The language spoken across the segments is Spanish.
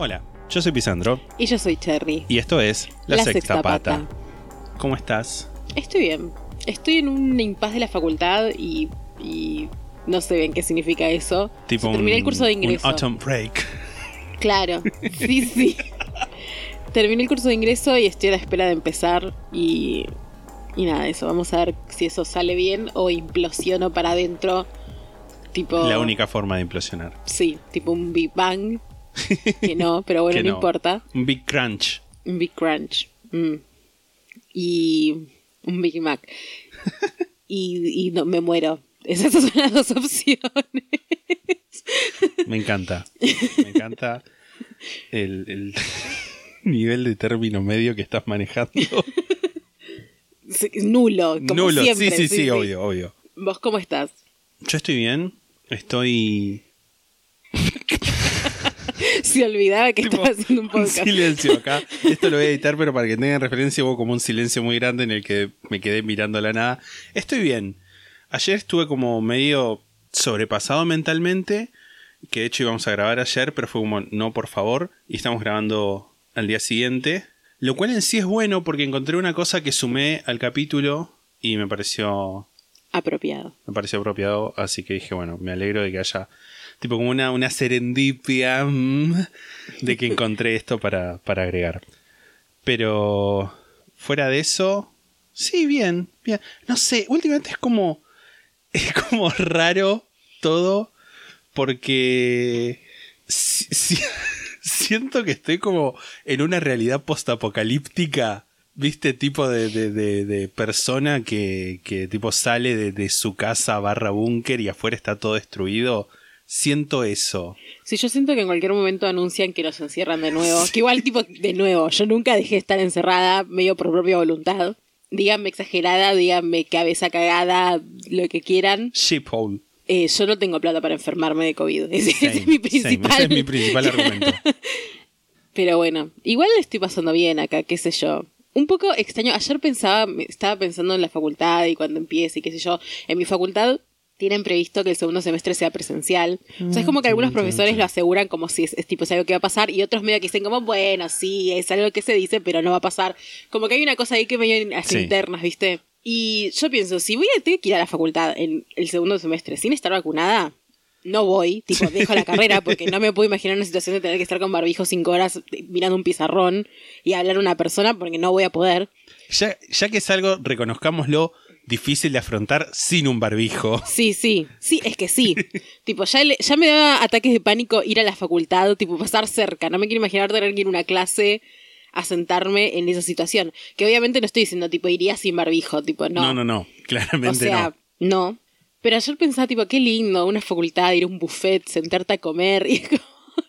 Hola, yo soy Pisandro Y yo soy Cherry. y esto es La, La Sexta, Sexta Pata. Pata. ¿Cómo estás? Estoy bien. Estoy en un impas de la facultad y, y no sé bien qué significa eso. Tipo terminé un, el curso de un ingreso. autumn break. Claro, sí, sí. Terminé el curso de ingreso y estoy a la espera de empezar y, y nada, eso. Vamos a ver si eso sale bien o implosiono para adentro. Tipo... La única forma de implosionar. Sí, tipo un Big Bang. Que no, pero bueno, no, no. importa. Un big crunch. Un Big Crunch. Mm. Y un Big Mac. y y no, me muero. Esas son las dos opciones. Me encanta. Me encanta el, el nivel de término medio que estás manejando. Sí, Nulo, como Nulo, siempre. sí, sí, sí, obvio, obvio. ¿Vos cómo estás? Yo estoy bien. Estoy. Se olvidaba que Tipo, estaba haciendo un un podcast. silencio acá. Esto lo voy a editar, pero para que tengan referencia hubo como un silencio muy grande en el que me quedé mirando la nada. Estoy bien. Ayer estuve como medio sobrepasado mentalmente, que de hecho íbamos a grabar ayer, pero fue como, no, por favor, y estamos grabando al día siguiente. Lo cual en sí es bueno porque encontré una cosa que sumé al capítulo y me pareció Apropiado. me pareció apropiado, así que dije, bueno, me alegro de que haya tipo como una, una serendipia mm, de que encontré esto para, para agregar. Pero fuera de eso, sí, bien, bien. No sé, últimamente es como, es como raro todo porque si- si- siento que estoy como en una realidad postapocalíptica. ¿Viste? Tipo de, de- de- de persona que, que tipo sale de su casa barra búnker y afuera está todo destruido. Siento eso. Si yo siento que en cualquier momento anuncian que nos encierran de nuevo, que igual tipo de nuevo, yo nunca dejé de estar encerrada medio por propia voluntad. Díganme exagerada, díganme cabeza cagada, lo que quieran. Shiphole. Eh, yo no tengo plata para enfermarme de COVID. Ese, es mi principal. Ese es mi principal argumento. Pero bueno, igual le estoy pasando bien acá, qué sé yo. Un poco extraño. Ayer pensaba, estaba pensando en la facultad y cuando empiece y qué sé yo. En mi facultad tienen previsto que el segundo semestre sea presencial. O sea, es como que algunos profesores lo aseguran como si es, es tipo es algo que va a pasar y otros medio que dicen como, bueno, sí, es algo que se dice, pero no va a pasar. Como que hay una cosa ahí que medio Sí. internas, ¿viste? Y yo pienso, si voy a tener que ir a la facultad en el segundo semestre sin estar vacunada, no voy, tipo, dejo la carrera porque no me puedo imaginar una situación de tener que estar con barbijo cinco horas mirando un pizarrón y hablar a una persona porque no voy a poder. Ya, ya que es algo, reconozcámoslo, difícil de afrontar sin un barbijo. Sí, sí, sí, es que sí. tipo, ya, le- ya me da ataques de pánico ir a la facultad, tipo, pasar cerca. No me quiero imaginar tener que ir a una clase a sentarme en esa situación. Que obviamente no estoy diciendo, tipo, iría sin barbijo, tipo, no. No, no, no. Claramente O sea, no. no. Pero ayer pensaba, tipo, qué lindo, una facultad, ir a un buffet, sentarte a comer.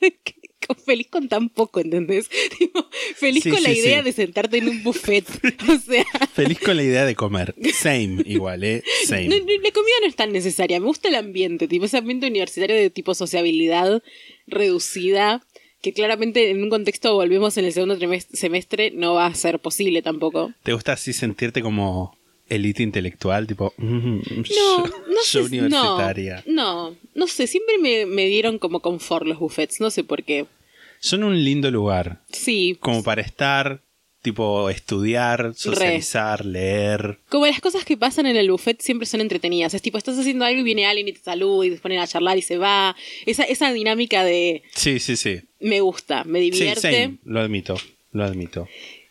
Y feliz con tan poco, ¿entendés? Tipo, feliz Sí, con la idea sí. de sentarte en un buffet. O sea, Feliz con la idea de comer. Same, igual, ¿eh? Same. no- no, la comida no es tan necesaria. Me gusta el ambiente, tipo, ese ambiente universitario de tipo sociabilidad reducida. Que claramente en un contexto, volvemos en el segundo semestre, no va a ser posible tampoco. ¿Te gusta así sentirte como elite intelectual? Tipo, mm, No, no sé. universitaria. No, no, no sé. Siempre me, me dieron como confort los buffets. No sé por qué. Son un lindo lugar. Sí. Como para estar, tipo, estudiar, socializar, leer. Como las cosas que pasan en el buffet siempre son entretenidas. Es tipo, estás haciendo algo y viene alguien y te saluda y te ponen a charlar y se va. Esa, esa dinámica de Sí, sí, sí. me gusta, me Sí, divierte. same. Lo admito. Lo admito.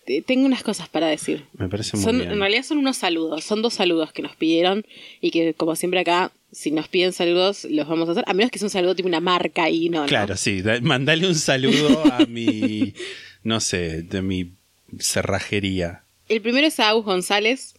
Te- Tengo unas cosas para decir. Me parece muy Son, bien. en realidad son unos saludos, son dos saludos que nos pidieron y que como siempre acá, si nos piden saludos, los vamos a hacer, a menos que sea un saludo tipo una marca y no, no. Claro, sí. da- Mandale un saludo a mi, no sé, de mi cerrajería. El primero es a Agus González,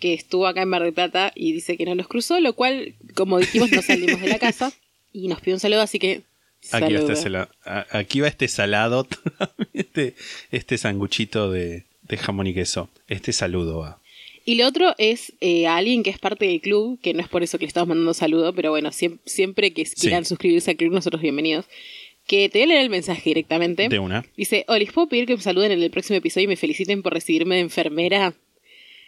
que estuvo acá en Mar del Plata y dice que no nos cruzó, lo cual, como dijimos, no salimos de la casa. y nos pidió un saludo, así que. Aquí va, este aquí va este salado, este, este sanguchito de, de jamón y queso. Este saludo va. Y lo otro es eh, a alguien que es parte del club, que no es por eso que le estamos mandando saludo, pero bueno, siem- siempre, que quieran suscribirse al club, nosotros bienvenidos. Que te voy a leer el mensaje directamente. De una. Dice, ¿les puedo pedir que me saluden en el próximo episodio y me feliciten por recibirme de enfermera?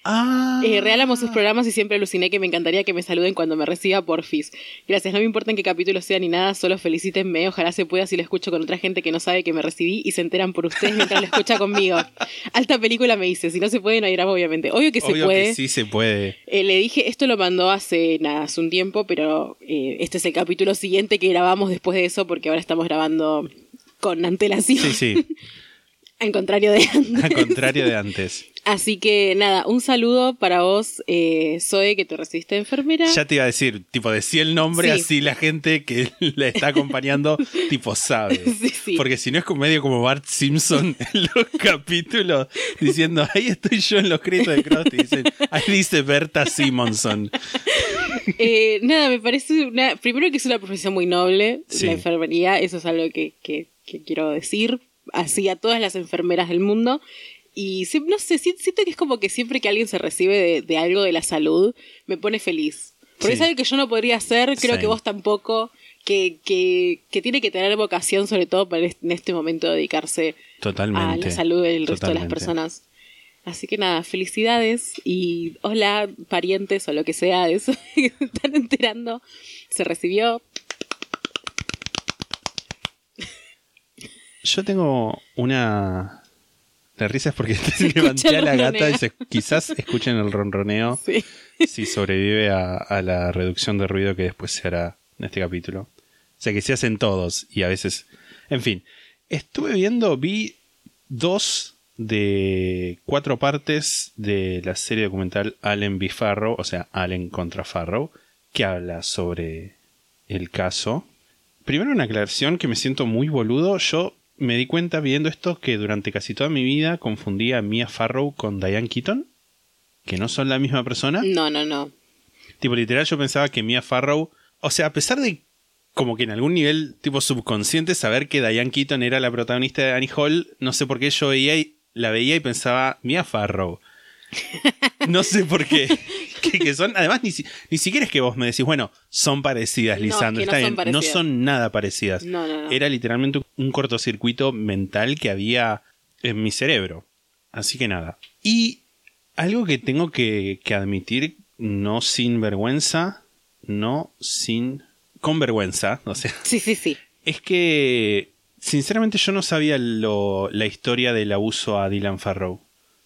Ah. Eh, realamo sus programas y siempre aluciné que me encantaría que me saluden cuando me reciba porfis. Gracias, no me importa en qué capítulo sea ni nada, solo felicítenme. Ojalá se pueda si lo escucho con otra gente que no sabe que me recibí y se enteran por ustedes mientras lo escucha conmigo. Alta película me dice, si no se puede no hay drama obviamente. Obvio que se puede. que sí se puede. Eh, le dije, esto lo mandó hace nada, hace un tiempo, pero eh, este es el capítulo siguiente que grabamos después de eso porque ahora estamos grabando con antelación. Sí, sí. Al contrario de antes. Al contrario de antes. Así que nada, un saludo para vos, eh, Zoe, que te recibiste enfermera. Ya te iba a decir, tipo, decía el nombre, Sí. así la gente que la está acompañando, tipo, sabe. Sí, sí. Porque si no es como medio como Bart Simpson en los capítulos, diciendo, ahí estoy yo en los créditos de Krusty, dicen, ahí dice Berta Simonson. Eh, nada, me parece una. Primero que es una profesión muy noble, la enfermería, eso es algo que, que- que quiero decir. Así a todas las enfermeras del mundo. Y no sé, si- siento que es como que siempre que alguien se recibe de, de algo de la salud, me pone feliz. Porque Sí. es algo que yo no podría hacer, creo Sí. que vos tampoco. Que, que, que tiene que tener vocación, sobre todo para en este momento, dedicarse a Totalmente. la salud del resto de las personas. Así que nada, felicidades y hola, parientes o lo que sea de eso que se están enterando. Se recibió. Yo tengo una... De risas porque escucha levanté a la gata y se- quizás escuchen el ronroneo Sí. si sobrevive a, a la reducción de ruido que después se hará en este capítulo. O sea que se hacen todos y a veces... En fin, estuve viendo, vi dos de cuatro partes de la serie documental Allen v. Farrow, o sea, Allen contra Farrow, que habla sobre el caso. Primero una aclaración que me siento muy boludo. Yo me di cuenta viendo esto que durante casi toda mi vida confundía a Mia Farrow con Diane Keaton, que no son la misma persona. No, no, no. Tipo, literal, yo pensaba que Mia Farrow. O sea, a pesar de como que en algún nivel, tipo subconsciente, saber que Diane Keaton era la protagonista de Annie Hall, no sé por qué yo veía y, la veía y pensaba, Mia Farrow. No sé por qué. que, que son, además, ni, si- ni siquiera es que vos me decís, bueno, son parecidas, No, es Lisandro. que no está son bien. No son nada parecidas. No, no, no. Era literalmente un cortocircuito mental que había en mi cerebro. Así que nada. Y algo que tengo que, que admitir, no sin vergüenza, no sin. con vergüenza, o sea, Sí, sí, sí. es que sinceramente yo no sabía lo- la historia del abuso a Dylan Farrow.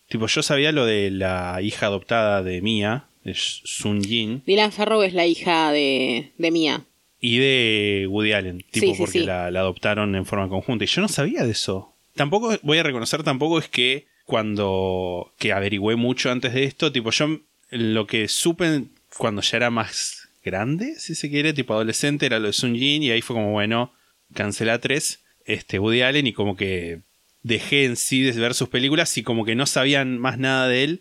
Tipo, yo sabía lo de la hija adoptada de Mia, de Sun Jin, Dylan Farrow es la hija de, de Mia. y de Woody Allen, tipo, Sí, sí, porque sí. La, la adoptaron en forma conjunta. Y yo no sabía de eso. Tampoco, voy a reconocer, tampoco es que cuando, que averigüé mucho antes de esto, tipo, yo lo que supe cuando ya era más grande, si se quiere, tipo adolescente, era lo de Sun Jin, y ahí fue como, bueno, cancela 3, este, Woody Allen, y como que dejé en sí de ver sus películas y como que no sabían más nada de él.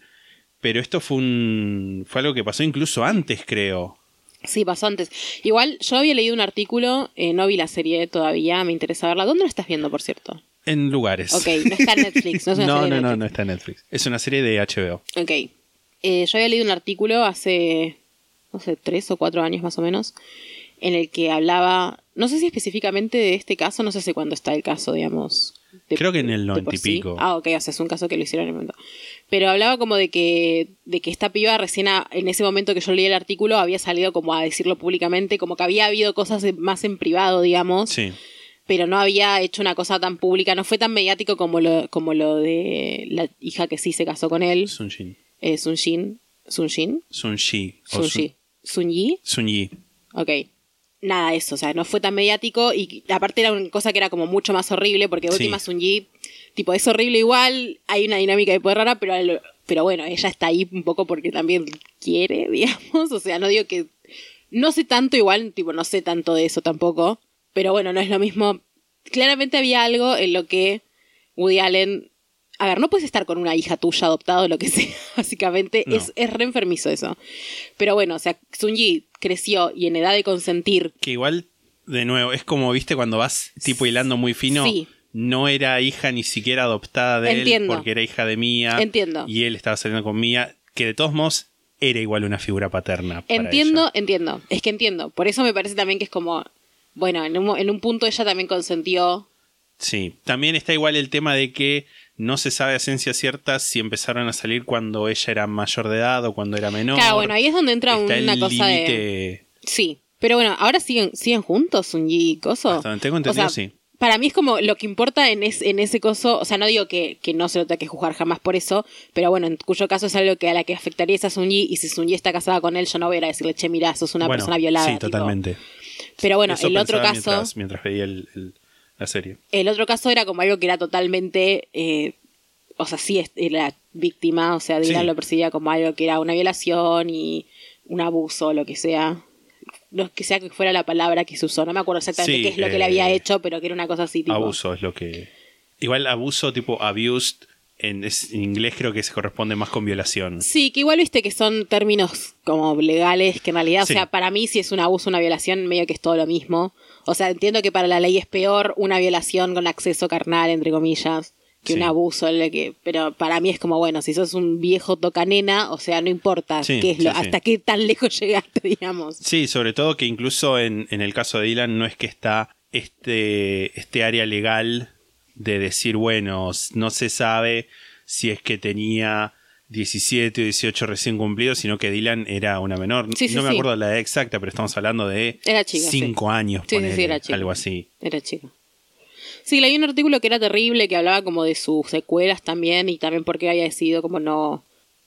Pero esto fue un. fue algo que pasó incluso antes, creo. Sí, pasó antes. Igual, yo había leído un artículo, eh, no vi la serie todavía, me interesa verla. ¿Dónde la estás viendo, por cierto? En lugares. Ok, no está en Netflix, no es una no, serie no, no, está en Netflix. Es una serie de HBO. Ok. Eh, yo había leído un artículo hace, no sé, tres o cuatro años más o menos, en el que hablaba, no sé si específicamente de este caso, no sé hace cuándo está el caso, digamos. De- Creo que en el de por 90 y sí. pico. Ah, ok, o sea, es un caso que lo hicieron en el momento. Pero hablaba como de que, de que esta piba recién, a- en ese momento que yo leí el artículo, había salido como a decirlo públicamente, como que había habido cosas más en privado, digamos Sí. pero no había hecho una cosa tan pública, no fue tan mediático como lo, como lo de la hija que sí se casó con él, Sun Jin. eh, Sun Jin, Sun Jin, Sun o Sun Ji, Sun Yi, Sun Yi. ok. Nada de eso, o sea, no fue tan mediático y aparte era una cosa que era como mucho más horrible porque Sí. última Sun Yi, tipo, es horrible igual, hay una dinámica de poder rara, pero, al- pero bueno, ella está ahí un poco porque también quiere, digamos, o sea, no digo que, no sé tanto igual, tipo, no sé tanto de eso tampoco, pero bueno, no es lo mismo. Claramente había algo en lo que Woody Allen. A ver, no puedes estar con una hija tuya adoptada o lo que sea, básicamente. No. Es, es re enfermizo eso. Pero bueno, o sea, Sun Yi creció y en edad de consentir. Que igual de nuevo, es como, viste, cuando vas tipo hilando muy fino. Sí. No era hija ni siquiera adoptada de Entiendo. él porque era hija de Mía. Entiendo. Y él estaba saliendo con Mía, que de todos modos era igual una figura paterna. para Entiendo, ella. entiendo. Es que entiendo. Por eso me parece también que es como. Bueno, en un, en un punto ella también consentió. Sí, también está igual el tema de que no se sabe a ciencia cierta si empezaron a salir cuando ella era mayor de edad o cuando era menor. Claro, bueno, ahí es donde entra Está una cosa de. Sí. Pero bueno, ahora siguen, siguen juntos, Sunji y Coso. Hasta donde tengo entendido, O sea, sí. Para mí es como lo que importa en, es- en ese coso, o sea, no digo que, que no se lo tenga que juzgar jamás por eso, pero bueno, en cuyo caso es algo que a la que afectaría es a Sunji, y si Sunji está casada con él, yo no voy a ir a decirle, che, mira, sos una Bueno, persona violada. Sí, tipo. totalmente. Pero bueno, Eso el otro caso, Mientras, mientras veía el- el- la serie. el otro caso era como algo que era totalmente, eh, o sea, sí es- era víctima, o sea, Dylan Sí. lo percibía como algo que era una violación y un abuso, lo que sea. No que sea que fuera la palabra que se usó, no me acuerdo exactamente Sí, qué es lo que eh, le había hecho, pero que era una cosa así tipo. Abuso es lo que. Igual abuso tipo abused en, es- en inglés creo que se corresponde más con violación. Sí, que igual viste que son términos como legales, que en realidad, Sí. o sea, para mí si es un abuso, una violación, medio que es todo lo mismo. O sea, entiendo que para la ley es peor una violación con acceso carnal, entre comillas, que Sí. un abuso, que, pero para mí es como, bueno, si sos un viejo tocanena, o sea, no importa Sí, qué es lo, sí, hasta qué tan lejos llegaste, digamos. Sí, sobre todo que incluso en, en el caso de Dylan no es que está este, este área legal de decir, bueno, no se sabe si es que tenía 17 o 18 recién cumplidos, sino que Dylan era una menor. Sí, sí, no me sí. acuerdo la edad exacta, pero estamos hablando de Era chica, sí. 5 años, Sí, sí, sí, ponele, era chica. algo así. Era chico. Sí, leí un artículo que era terrible, que hablaba como de sus secuelas también, y también porque había decidido como no,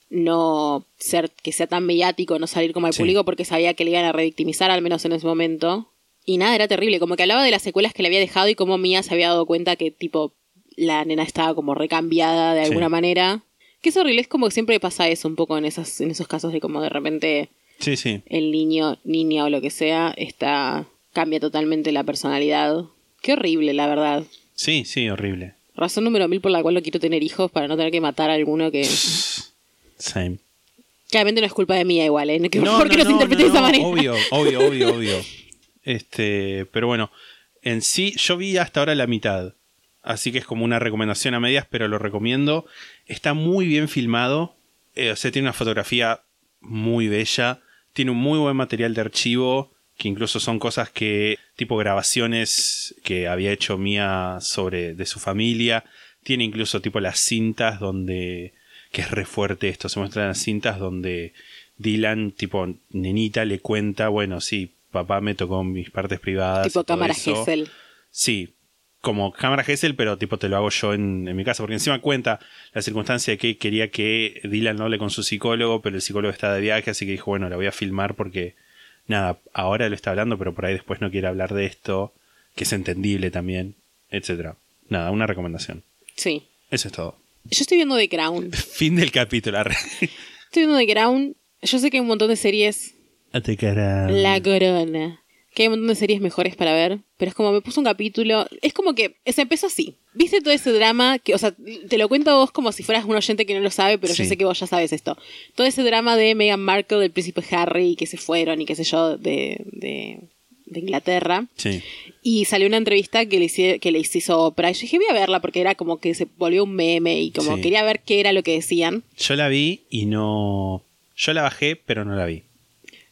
no ser, que sea tan mediático, no salir como al público, porque sabía que le iban a revictimizar, al menos en ese momento. Y nada, era terrible, como que hablaba de las secuelas que le había dejado y cómo Mía se había dado cuenta que tipo la nena estaba como recambiada de alguna manera. Que es horrible, es como que siempre pasa eso un poco en esas, en esos casos de como de repente Sí, sí. el niño, niña o lo que sea, está, cambia totalmente la personalidad. Qué horrible, la verdad. Sí, sí, horrible. Razón número mil por la cual no quiero tener hijos para no tener que matar a alguno que. Same. Claramente no es culpa de mía igual, ¿eh? Que por favor que no, se interprete de esa no, manera. Obvio, obvio, obvio, obvio. Este, pero bueno, en sí, yo vi hasta ahora la mitad. Así que es como una recomendación a medias, pero lo recomiendo. Está muy bien filmado. eh, o sea, tiene una fotografía muy bella. Tiene un muy buen material de archivo. Que incluso son cosas que. tipo grabaciones que había hecho Mía sobre. de su familia. Tiene incluso tipo las cintas donde. que es re fuerte esto. Se muestran las cintas donde Dylan, tipo nenita, le cuenta, bueno, sí, papá me tocó mis partes privadas. tipo cámara. Gesell. Sí, como cámara Gesell, pero tipo te lo hago yo en, en mi casa, porque encima cuenta la circunstancia de que quería que Dylan no hable con su psicólogo, pero el psicólogo está de viaje, así que dijo, bueno, la voy a filmar porque, nada, ahora lo está hablando, pero por ahí después no quiere hablar de esto, que es entendible también, etcétera. Nada, una recomendación. Sí. Eso es todo. Yo estoy viendo The Crown. Fin del capítulo. Estoy viendo The Crown. Yo sé que hay un montón de series. Te cara- La Corona. Que hay un montón de series mejores para ver. Pero es como me puso un capítulo. Es como que se empezó así. ¿Viste todo ese drama? que O sea, te lo cuento a vos como si fueras un oyente que no lo sabe, pero yo sé que vos ya sabes esto. Todo ese drama de Meghan Markle, del príncipe Harry, que se fueron y qué sé yo, de, de, de Inglaterra. Sí. Y salió una entrevista que le, hice- que les hizo Oprah. Y yo dije, voy a verla porque era como que se volvió un meme y como Sí. quería ver qué era lo que decían. Yo la vi y no... Yo la bajé, pero no la vi.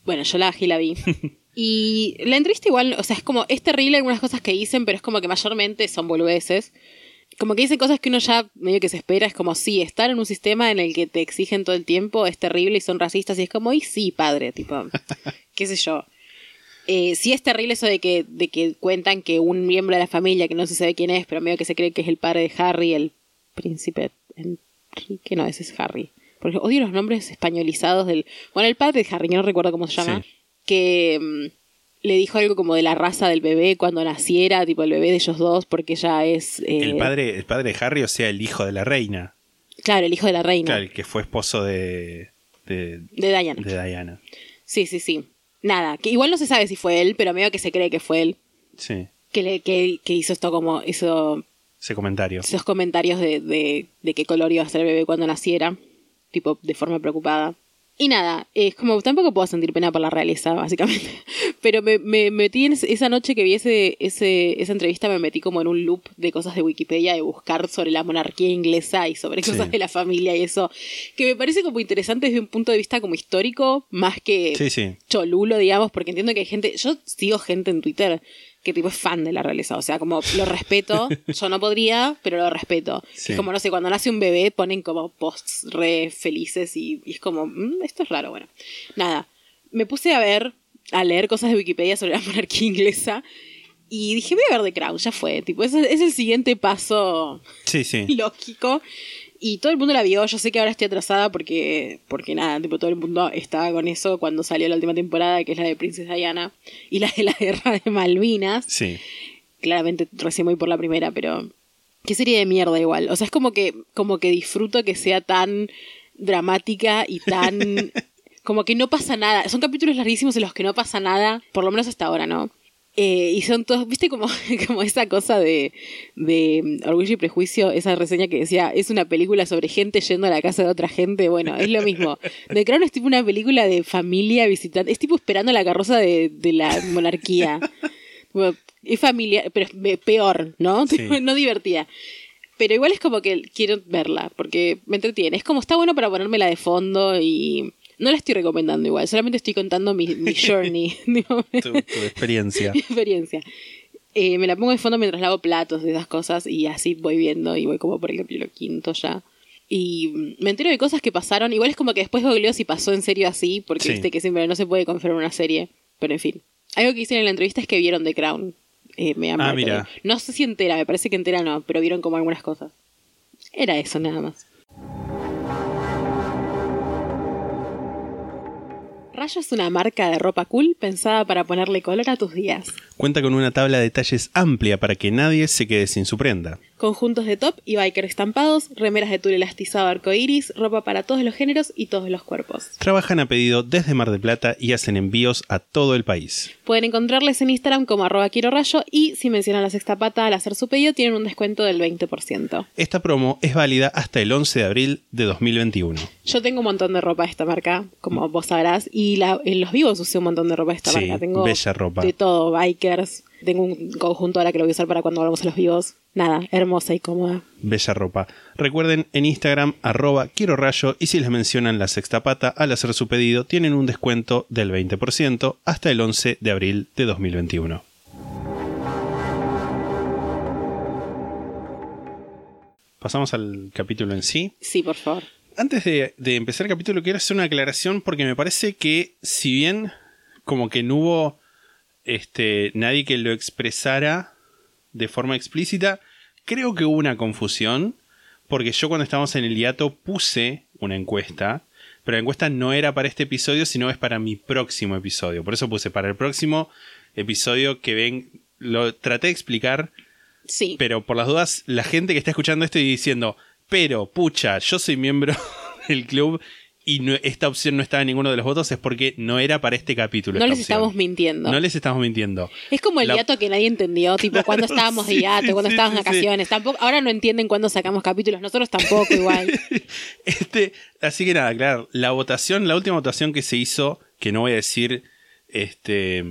Bueno, yo la bajé y la vi. y la entrevista igual, o sea, es como, es terrible algunas cosas que dicen, pero es como que mayormente son boludeces. Como que dicen cosas que uno ya medio que se espera, es como, sí, estar en un sistema en el que te exigen todo el tiempo es terrible y son racistas, y es como, y sí, padre, tipo, qué sé yo. Eh, sí es terrible eso de que, de que cuentan que un miembro de la familia, que no se sabe quién es, pero medio que se cree que es el padre de Harry, el príncipe Enrique, no, ese es Harry. Porque odio los nombres españolizados del... Bueno, el padre de Harry, que no recuerdo cómo se llama, Sí. Que mm, le dijo algo como de la raza del bebé cuando naciera, tipo el bebé de ellos dos, porque ella es... eh, El padre, el padre de Harry, o sea, el hijo de la reina. Claro, el hijo de la reina, Claro, el que fue esposo de, de, de Diana. de Diana. Sí, sí, sí. Nada, que igual no se sabe si fue él, pero medio que se cree que fue él. Sí, Que, le, que, que hizo esto como, hizo ese comentario. esos comentarios de, de, de qué color iba a ser el bebé cuando naciera, tipo de forma preocupada. Y nada, es como tampoco puedo sentir pena por la realeza, básicamente. Pero me, me metí en esa noche que vi ese, ese- esa entrevista, me metí como en un loop de cosas de Wikipedia, de buscar sobre la monarquía inglesa y sobre Sí. cosas de la familia y eso, que me parece como interesante desde un punto de vista como histórico, más que Sí, sí. cholulo, digamos, porque entiendo que hay gente, yo sigo gente en Twitter que tipo es fan de la realeza, o sea, como lo respeto, yo no podría, pero lo respeto. Sí. Es como, no sé, cuando nace un bebé ponen como posts re felices y, y es como, "Mm, esto es raro, bueno. Nada, me puse a ver, a leer cosas de Wikipedia sobre la monarquía inglesa y dije, voy a ver The Crown, ya fue, tipo, ese es el siguiente paso Sí, sí. lógico. Y todo el mundo la vio. Yo sé que ahora estoy atrasada porque, porque nada, tipo, todo el mundo estaba con eso cuando salió la última temporada, que es la de Princesa Diana y la de la guerra de Malvinas. Sí. Claramente recién voy por la primera, pero qué serie de mierda igual. O sea, es como que, como que disfruto que sea tan dramática y tan como que no pasa nada. Son capítulos larguísimos en los que no pasa nada, por lo menos hasta ahora, ¿no? Eh, y son todos, viste como, como esa cosa de, de mm, Orgullo y Prejuicio, esa reseña que decía, es una película sobre gente yendo a la casa de otra gente. Bueno, es lo mismo. The Crown es tipo una película de familia visitante, es tipo esperando la carroza de, de la monarquía. Es familia, pero es peor, ¿no? Sí. No divertida. Pero igual es como que quiero verla, porque me entretiene. Es como está bueno para ponérmela de fondo y no la estoy recomendando igual, solamente estoy contando mi, mi journey, Tu, tu experiencia. mi experiencia. Eh, me la pongo de fondo mientras lavo platos de esas cosas y así voy viendo y voy como por el capítulo quinto ya. Y mm, me entero de cosas que pasaron. Igual es como que después googleo si pasó en serio así, porque Sí. viste que siempre no se puede confirmar una serie. Pero en fin. Algo que hicieron en la entrevista es que vieron The Crown. Eh, Ah, mira. No sé si entera, me parece que entera no, pero vieron como algunas cosas. Era eso nada más. Rayo es una marca de ropa cool pensada para ponerle color a tus días. Cuenta con una tabla de detalles amplia para que nadie se quede sin su prenda. Conjuntos de top y biker estampados, remeras de tul elastizado arcoiris, ropa para todos los géneros y todos los cuerpos. Trabajan a pedido desde Mar del Plata y hacen envíos a todo el país. Pueden encontrarles en Instagram como arroba quiero rayo y si mencionan la sexta pata al hacer su pedido tienen un descuento del 20%. Esta promo es válida hasta el 11 de abril de 2021. Yo tengo un montón de ropa de esta marca, como vos sabrás, y la- en los vivos usé un montón de ropa de esta Sí, marca. Tengo bella ropa. de todo, bikers, tengo un conjunto ahora que lo voy a usar para cuando vamos a los vivos. Nada, hermosa y cómoda. Bella ropa. Recuerden en Instagram arroba quiero rayo y si les mencionan la sexta pata al hacer su pedido tienen un descuento del 20% hasta el 11 de abril de 2021. Pasamos al capítulo en sí. Sí, por favor. Antes de, de empezar el capítulo quiero hacer una aclaración porque me parece que si bien como que no hubo este, nadie que lo expresara de forma explícita, creo que hubo una confusión porque yo cuando estábamos en el hiato puse una encuesta, pero la encuesta no era para este episodio, sino es para mi próximo episodio. Por eso puse para el próximo episodio que ven, lo traté de explicar Sí. pero por las dudas, la gente que está escuchando esto y diciendo, pero, pucha, yo soy miembro del club y no- esta opción no estaba en ninguno de los votos, es porque no era para este capítulo. no les opción. estamos mintiendo. No les estamos mintiendo. Es como el La- hiato que nadie entendió, tipo, cuando estábamos de sí, hiato, cuando sí, estábamos en sí, sí. vacaciones. Tampoco, ahora no entienden cuándo sacamos capítulos, nosotros tampoco igual. Este, así que nada, claro, la votación, la última votación que se hizo, que no voy a decir este,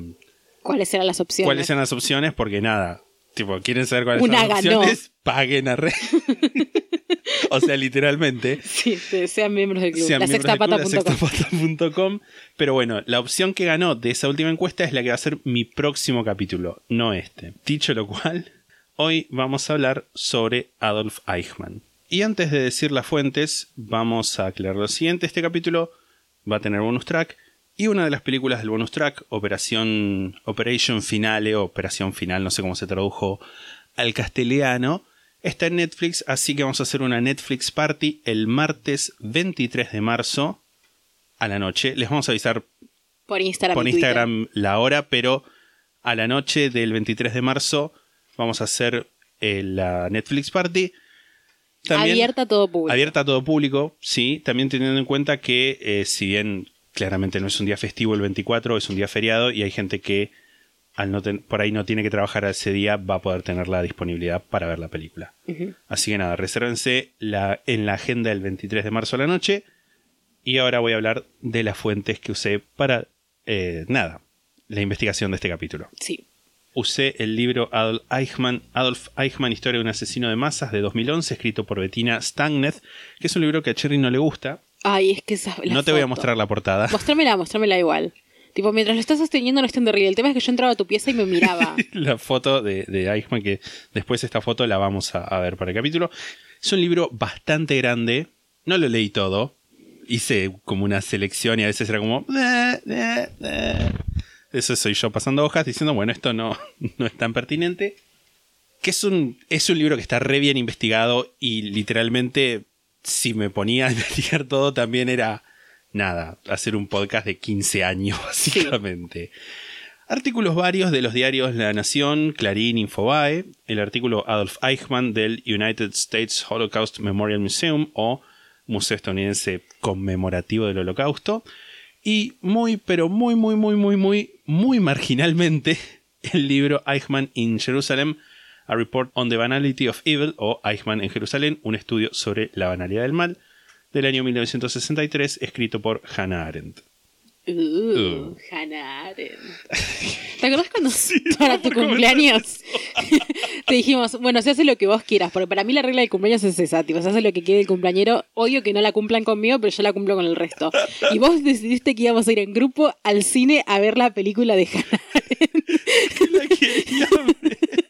¿Cuáles eran las opciones? cuáles eran las opciones, porque nada, tipo, quieren saber cuáles Una son las ganó. opciones, paguen a red. o sea, literalmente. Sí, se- sean miembros del club. sean la sextapata.com. Pero bueno, la opción que ganó de esa última encuesta es la que va a ser mi próximo capítulo, no este. Dicho lo cual, hoy vamos a hablar sobre Adolf Eichmann. Y antes de decir las fuentes, vamos a aclarar lo siguiente. Este capítulo va a tener bonus track. Y una de las películas del bonus track, Operación, Operation Finale, o Operación Final, no sé cómo se tradujo al castellano, está en Netflix, así que vamos a hacer una Netflix Party el martes 23 de marzo a la noche. Les vamos a avisar Por Instagram. por. Instagram la hora, pero a la noche del 23 de marzo vamos a hacer eh, la Netflix Party. Abierta a todo público. Abierta a todo público, sí. También teniendo en cuenta que eh, si bien claramente no es un día festivo el 24, es un día feriado y hay gente que al no ten- por ahí no tiene que trabajar ese día, va a poder tener la disponibilidad para ver la película. Así que nada, resérvense la, en la agenda el 23 de marzo a la noche Y ahora voy a hablar de las fuentes que usé para, eh, nada, la investigación de este capítulo. Sí. Usé el libro Adolf Eichmann, Adolf Eichmann, Historia de un asesino de masas, de 2011, escrito por Bettina Stangnet, que es un libro que a Cherry no le gusta. Ay, es que esa. la no te voy a mostrar la portada. Mostrámela, mostrámela igual. Tipo, mientras lo estás sosteniendo no es tan terrible. El tema es que yo entraba a tu pieza y me miraba. la foto de, de Eichmann, que después esta foto la vamos a, a ver para el capítulo. Es un libro bastante grande. No lo leí todo. Hice como una selección y a veces era como... Eso soy yo pasando hojas diciendo, bueno, esto no, no es tan pertinente. Que es un, es un libro que está re bien investigado y literalmente si me ponía a investigar todo también era nada, hacer un podcast de 15 años básicamente. Artículos varios de los diarios La Nación, Clarín, Infobae, el artículo Adolf Eichmann del United States Holocaust Memorial Museum o Museo Estadounidense Conmemorativo del Holocausto y muy, pero muy, muy, muy, muy, muy, muy marginalmente el libro Eichmann in Jerusalem, A Report on the Banality of Evil o Eichmann en Jerusalén, un estudio sobre la banalidad del mal del año 1963, escrito por Hannah Arendt. Uh, Uh. Hannah Arendt. ¿Te acordás cuando para tu cumpleaños te dijimos, bueno, se hace lo que vos quieras? Porque para mí la regla del cumpleaños es esa, tipo, se hace lo que quiere el cumpleañero. Odio que no la cumplan conmigo, pero yo la cumplo con el resto. Y vos decidiste que íbamos a ir en grupo al cine a ver la película de Hannah La quería ver.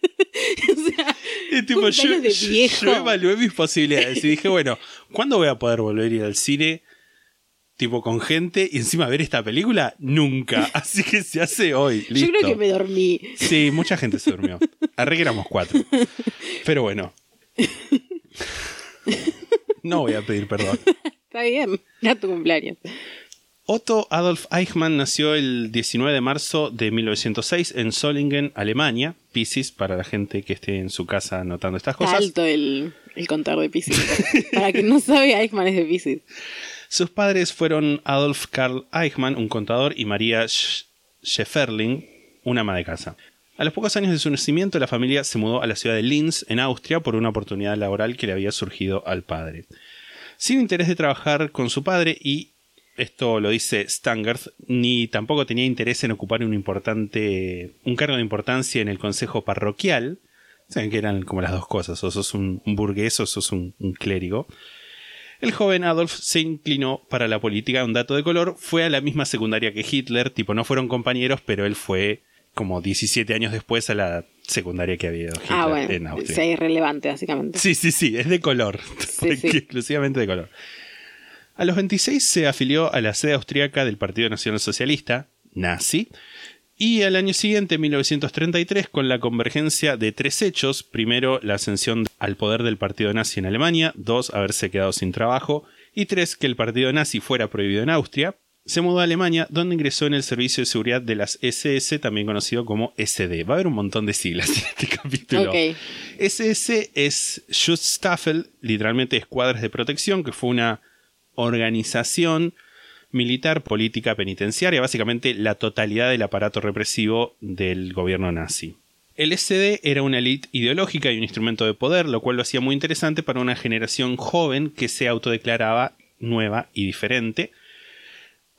O sea, Y tipo, yo, cumpleaños de viejo. yo evalué mis posibilidades y dije, bueno, ¿cuándo voy a poder volver a ir al cine? Tipo con gente y encima ver esta película, nunca. Así que se hace hoy. yo creo que me dormí. Sí, mucha gente se durmió. Arre que éramos cuatro. Pero bueno. No voy a pedir perdón. Está bien, era tu cumpleaños. Otto Adolf Eichmann nació el 19 de marzo de 1906 en Solingen, Alemania. Piscis, para la gente que esté en su casa anotando estas cosas. alto el, el contador de Pisces. Para quien no sabe, Eichmann es de Pisces. Sus padres fueron Adolf Karl Eichmann, un contador, y María Sch- Schäferling, una ama de casa. A los pocos años de su nacimiento, la familia se mudó a la ciudad de Linz, en Austria, por una oportunidad laboral que le había surgido al padre. Sin interés de trabajar con su padre y, esto lo dice Stangert, ni tampoco tenía interés en ocupar un importante, un cargo de importancia en el consejo parroquial, saben que eran como las dos cosas, o sos un, un burgués o sos un- un clérigo. El joven Adolf se inclinó para la política. Un dato de color, fue a la misma secundaria que Hitler, tipo no fueron compañeros, pero él fue como 17 años después a la secundaria que había ido Hitler Ah, bueno, en Austria. sí, es relevante, básicamente. Sí, sí, sí, es de color. Sí, sí. Exclusivamente de color. A los 26 se afilió a la sede austriaca del Partido Nacional Socialista, nazi, y al año siguiente, 1933, con la convergencia de tres hechos. Primero, la ascensión al poder del partido nazi en Alemania. Dos, haberse quedado sin trabajo. Y tres, que el partido nazi fuera prohibido en Austria. Se mudó a Alemania, donde ingresó en el servicio de seguridad de las SS, también conocido como SD. Va a haber un montón de siglas en este capítulo. SS es Schutzstaffel, literalmente escuadras de protección, que fue una organización militar, política, penitenciaria, básicamente la totalidad del aparato represivo del gobierno nazi. El SD era una élite ideológica y un instrumento de poder, lo cual lo hacía muy interesante para una generación joven que se autodeclaraba nueva y diferente.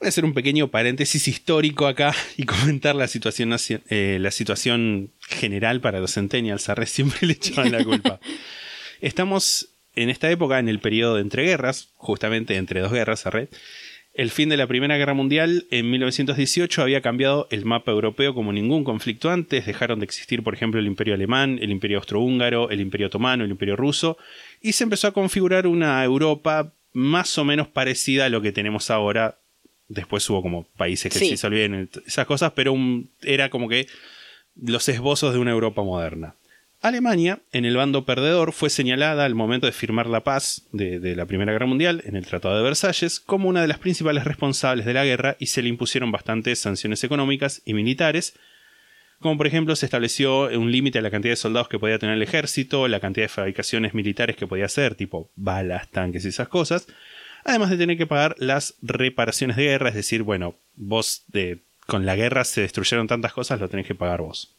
Voy a hacer un pequeño paréntesis histórico acá y comentar la situación, eh, la situación general para los centennials. A Re siempre le echaban la culpa. Estamos en esta época, en el periodo de entreguerras, justamente entre dos guerras. El fin de la Primera Guerra Mundial en 1918 había cambiado el mapa europeo como ningún conflicto antes. Dejaron de existir, por ejemplo, el Imperio Alemán, el Imperio Austrohúngaro, el Imperio Otomano, el Imperio Ruso. Y se empezó a configurar una Europa más o menos parecida a lo que tenemos ahora. Después hubo como países que Sí. sí se olviden esas cosas, pero un- era como que los esbozos de una Europa moderna. Alemania, en el bando perdedor, fue señalada al momento de firmar la paz de, la Primera Guerra Mundial, en el Tratado de Versalles, como una de las principales responsables de la guerra y se le impusieron bastantes sanciones económicas y militares, como por ejemplo se estableció un límite a la cantidad de soldados que podía tener el ejército, la cantidad de fabricaciones militares que podía hacer, tipo balas, tanques y esas cosas, además de tener que pagar las reparaciones de guerra, es decir, bueno, vos de, con la guerra se destruyeron tantas cosas, lo tenés que pagar vos.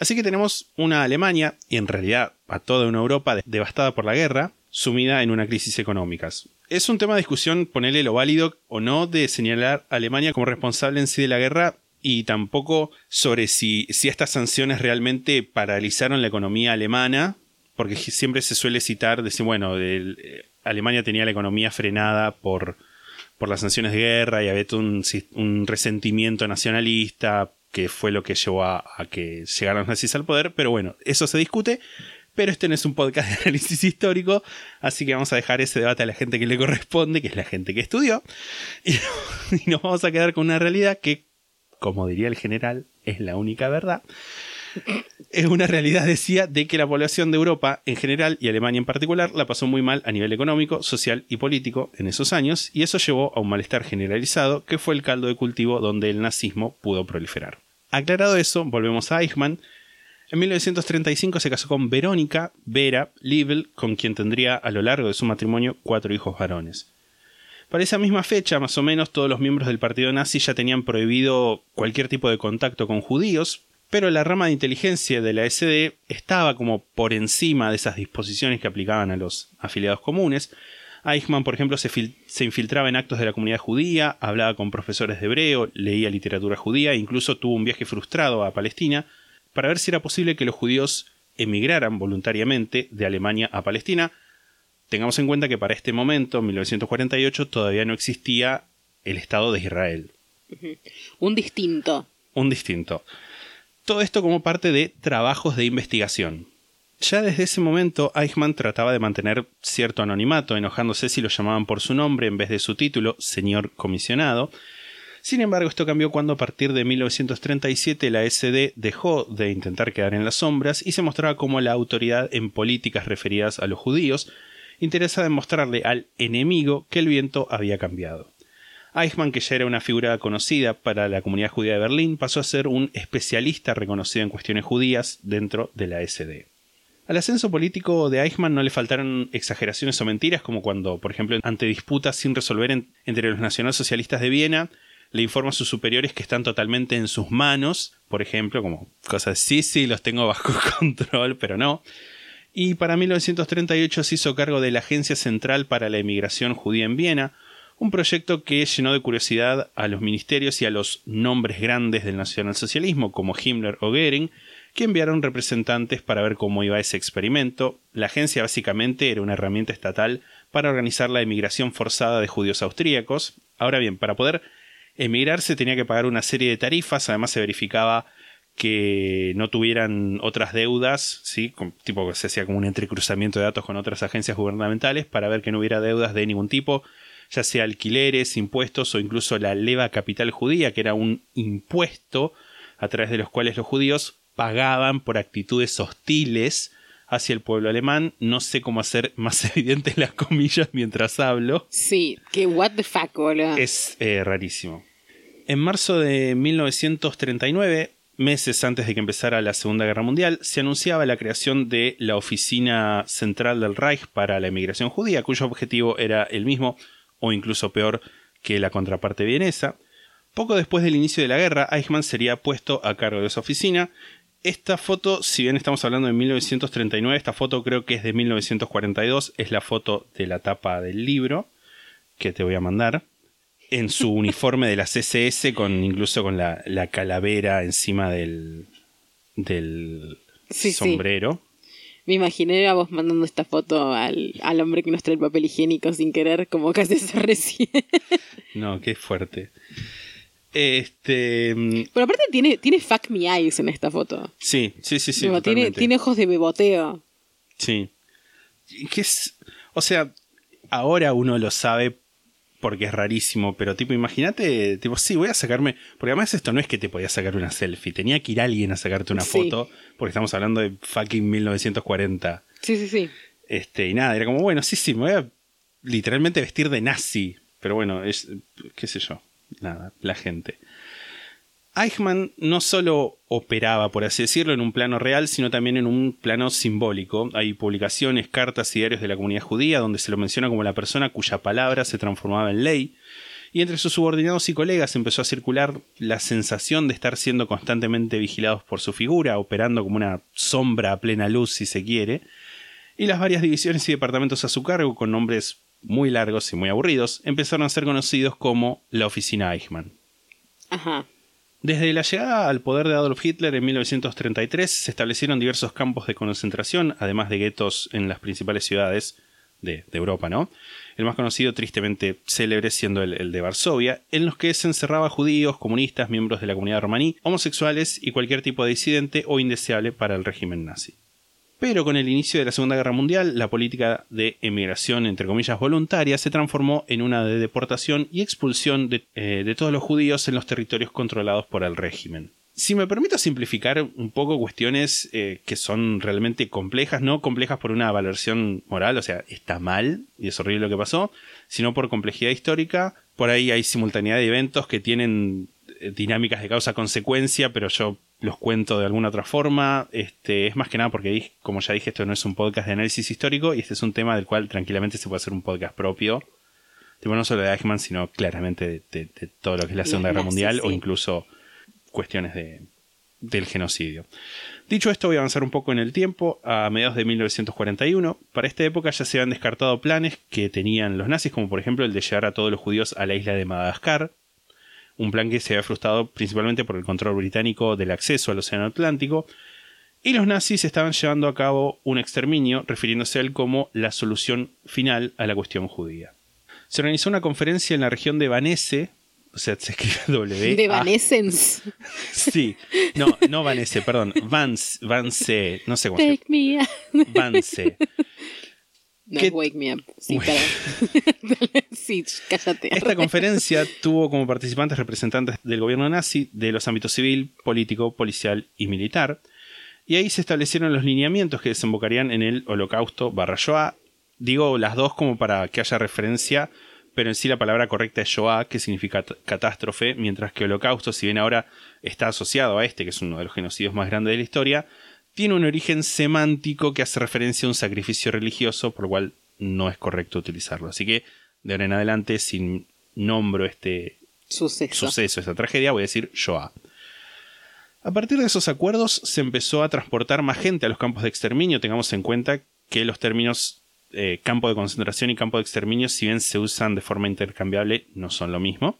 Así que tenemos una Alemania, y en realidad a toda una Europa de- devastada por la guerra, sumida en una crisis económica. Es un tema de discusión ponerle lo válido o no de señalar a Alemania como responsable en sí de la guerra y tampoco sobre si, si estas sanciones realmente paralizaron la economía alemana, porque siempre se suele citar, decir, bueno, eh, Alemania tenía la economía frenada por, por las sanciones de guerra y había un resentimiento nacionalista que fue lo que llevó a, que llegaran los nazis al poder, pero bueno, eso se discute. Pero este no es un podcast de análisis histórico, así que vamos a dejar ese debate a la gente que le corresponde, que es la gente que estudió, y, y nos vamos a quedar con una realidad que, como diría el general, es la única verdad. Es una realidad, decía, de que la población de Europa en general y Alemania en particular la pasó muy mal a nivel económico, social y político en esos años, y eso llevó a un malestar generalizado que fue el caldo de cultivo donde el nazismo pudo proliferar. Aclarado eso, volvemos a Eichmann. En 1935 se casó con Verónica Vera Liebel, con quien tendría a lo largo de su matrimonio cuatro hijos varones. Para esa misma fecha, más o menos, todos los miembros del partido nazi ya tenían prohibido cualquier tipo de contacto con judíos, pero la rama de inteligencia de la SD estaba como por encima de esas disposiciones que aplicaban a los afiliados comunes. Eichmann, por ejemplo, se, fil- se infiltraba en actos de la comunidad judía, hablaba con profesores de hebreo, leía literatura judía e incluso tuvo un viaje frustrado a Palestina para ver si era posible que los judíos emigraran voluntariamente de Alemania a Palestina. Tengamos en cuenta que para este momento, 1948, todavía no existía el Estado de Israel. Un distinto. Un distinto. Todo esto como parte de trabajos de investigación. Ya desde ese momento, Eichmann trataba de mantener cierto anonimato, enojándose si lo llamaban por su nombre en vez de su título, señor comisionado. Sin embargo, esto cambió cuando a partir de 1937 la SD dejó de intentar quedar en las sombras y se mostraba como la autoridad en políticas referidas a los judíos, interesada en mostrarle al enemigo que el viento había cambiado. Eichmann, que ya era una figura conocida para la comunidad judía de Berlín, pasó a ser un especialista reconocido en cuestiones judías dentro de la SD. Al ascenso político de Eichmann no le faltaron exageraciones o mentiras, como cuando, por ejemplo, ante disputas sin resolver en- entre los nacionalsocialistas de Viena, le informa a sus superiores que están totalmente en sus manos, por ejemplo, como cosas, sí, sí, los tengo bajo control, pero no. Y para 1938 se hizo cargo de la Agencia Central para la Emigración Judía en Viena, un proyecto que llenó de curiosidad a los ministerios y a los nombres grandes del nacionalsocialismo, como Himmler o Goering, que enviaron representantes para ver cómo iba ese experimento. La agencia básicamente era una herramienta estatal para organizar la emigración forzada de judíos austríacos. Ahora bien, para poder emigrar se tenía que pagar una serie de tarifas, además se verificaba que no tuvieran otras deudas, ¿sí? Tipo que se hacía como un entrecruzamiento de datos con otras agencias gubernamentales para ver que no hubiera deudas de ningún tipo, ya sea alquileres, impuestos o incluso la leva capital judía, que era un impuesto a través de los cuales los judíos pagaban por actitudes hostiles hacia el pueblo alemán. No sé cómo hacer más evidentes las comillas mientras hablo. Sí, que what the fuck, boludo. Es eh, rarísimo. En marzo de 1939, meses antes de que empezara la Segunda Guerra Mundial, se anunciaba la creación de la Oficina Central del Reich para la Emigración Judía, cuyo objetivo era el mismo o incluso peor que la contraparte vienesa. Poco después del inicio de la guerra, Eichmann sería puesto a cargo de esa oficina. Esta foto, si bien estamos hablando de 1939, esta foto creo que es de 1942, es la foto de la tapa del libro que te voy a mandar en su uniforme de la CSS con incluso con la, la calavera encima del del Sí, sí. Me imaginé a vos mandando esta foto al, al hombre que nos trae el papel higiénico sin querer, como casi se recién. No, qué fuerte. Este, mm, Pero aparte tiene, tiene fuck me eyes en esta foto. sí, sí, sí, sí. Como tiene, tiene ojos de beboteo. Sí. Que es, o sea, ahora uno lo sabe porque es rarísimo, pero tipo, imagínate, tipo, sí, voy a sacarme, porque además esto no es que te podías sacar una selfie, tenía que ir alguien a sacarte una Sí. foto, porque estamos hablando de fucking 1940. Sí, sí, sí. Este, y nada, era como, bueno, sí, sí, me voy a literalmente vestir de nazi, pero bueno, es, qué sé yo, nada, la gente. Eichmann no solo operaba, por así decirlo, en un plano real, sino también en un plano simbólico. Hay publicaciones, cartas y diarios de la comunidad judía donde se lo menciona como la persona cuya palabra se transformaba en ley. Y entre sus subordinados y colegas empezó a circular la sensación de estar siendo constantemente vigilados por su figura, operando como una sombra a plena luz, si se quiere. Y las varias divisiones y departamentos a su cargo, con nombres muy largos y muy aburridos, empezaron a ser conocidos como la Oficina Eichmann. Ajá. Desde la llegada al poder de Adolf Hitler en 1933 se establecieron diversos campos de concentración, además de guetos en las principales ciudades de, Europa, ¿no? El más conocido, tristemente célebre, siendo el, el de Varsovia, en los que se encerraba judíos, comunistas, miembros de la comunidad romaní, homosexuales y cualquier tipo de disidente o indeseable para el régimen nazi. Pero con el inicio de la Segunda Guerra Mundial, la política de emigración, entre comillas, voluntaria, se transformó en una de deportación y expulsión de, eh, todos los judíos en los territorios controlados por el régimen. Si me permito simplificar un poco cuestiones eh, que son realmente complejas, no complejas por una valoración moral, o sea, está mal y es horrible lo que pasó, sino por complejidad histórica. Por ahí hay simultaneidad de eventos que tienen eh, dinámicas de causa-consecuencia, pero yo los cuento de alguna otra forma. Este, es más que nada porque, como ya dije, esto no es un podcast de análisis histórico y este es un tema del cual tranquilamente se puede hacer un podcast propio. Tipo, no solo de Eichmann, sino claramente de, de- de todo lo que es la Segunda Guerra Mundial o sí. incluso cuestiones de, del genocidio. Dicho esto, voy a avanzar un poco en el tiempo, a mediados de 1941. Para esta época ya se habían descartado planes que tenían los nazis, como por ejemplo el de llevar a todos los judíos a la isla de Madagascar, un plan que se había frustrado principalmente por el control británico del acceso al Océano Atlántico, y los nazis estaban llevando a cabo un exterminio, refiriéndose a él como la solución final a la cuestión judía. Se organizó una conferencia en la región de Vanese, o sea, se escribe W. De Vanescence. Sí, no, no Vanese, perdón, Vance, Vance, no sé cómo se. Vance. No, ¿Qué- es Wake Me Up. Sí, cállate. Esta conferencia tuvo como participantes representantes del gobierno nazi de los ámbitos civil, político, policial y militar, y ahí se establecieron los lineamientos que desembocarían en el holocausto barra Shoah. Digo las dos como para que haya referencia, pero en sí la palabra correcta es Shoah, que significa catástrofe, mientras que holocausto, si bien ahora está asociado a este, que es uno de los genocidios más grandes de la historia, tiene un origen semántico que hace referencia a un sacrificio religioso, por lo cual no es correcto utilizarlo. Así que de ahora en adelante, si nombro este Suceso. suceso, esta tragedia, voy a decir Shoah. A partir de esos acuerdos se empezó a transportar más gente a los campos de exterminio. Tengamos en cuenta que los términos eh, campo de concentración y campo de exterminio, si bien se usan de forma intercambiable, no son lo mismo.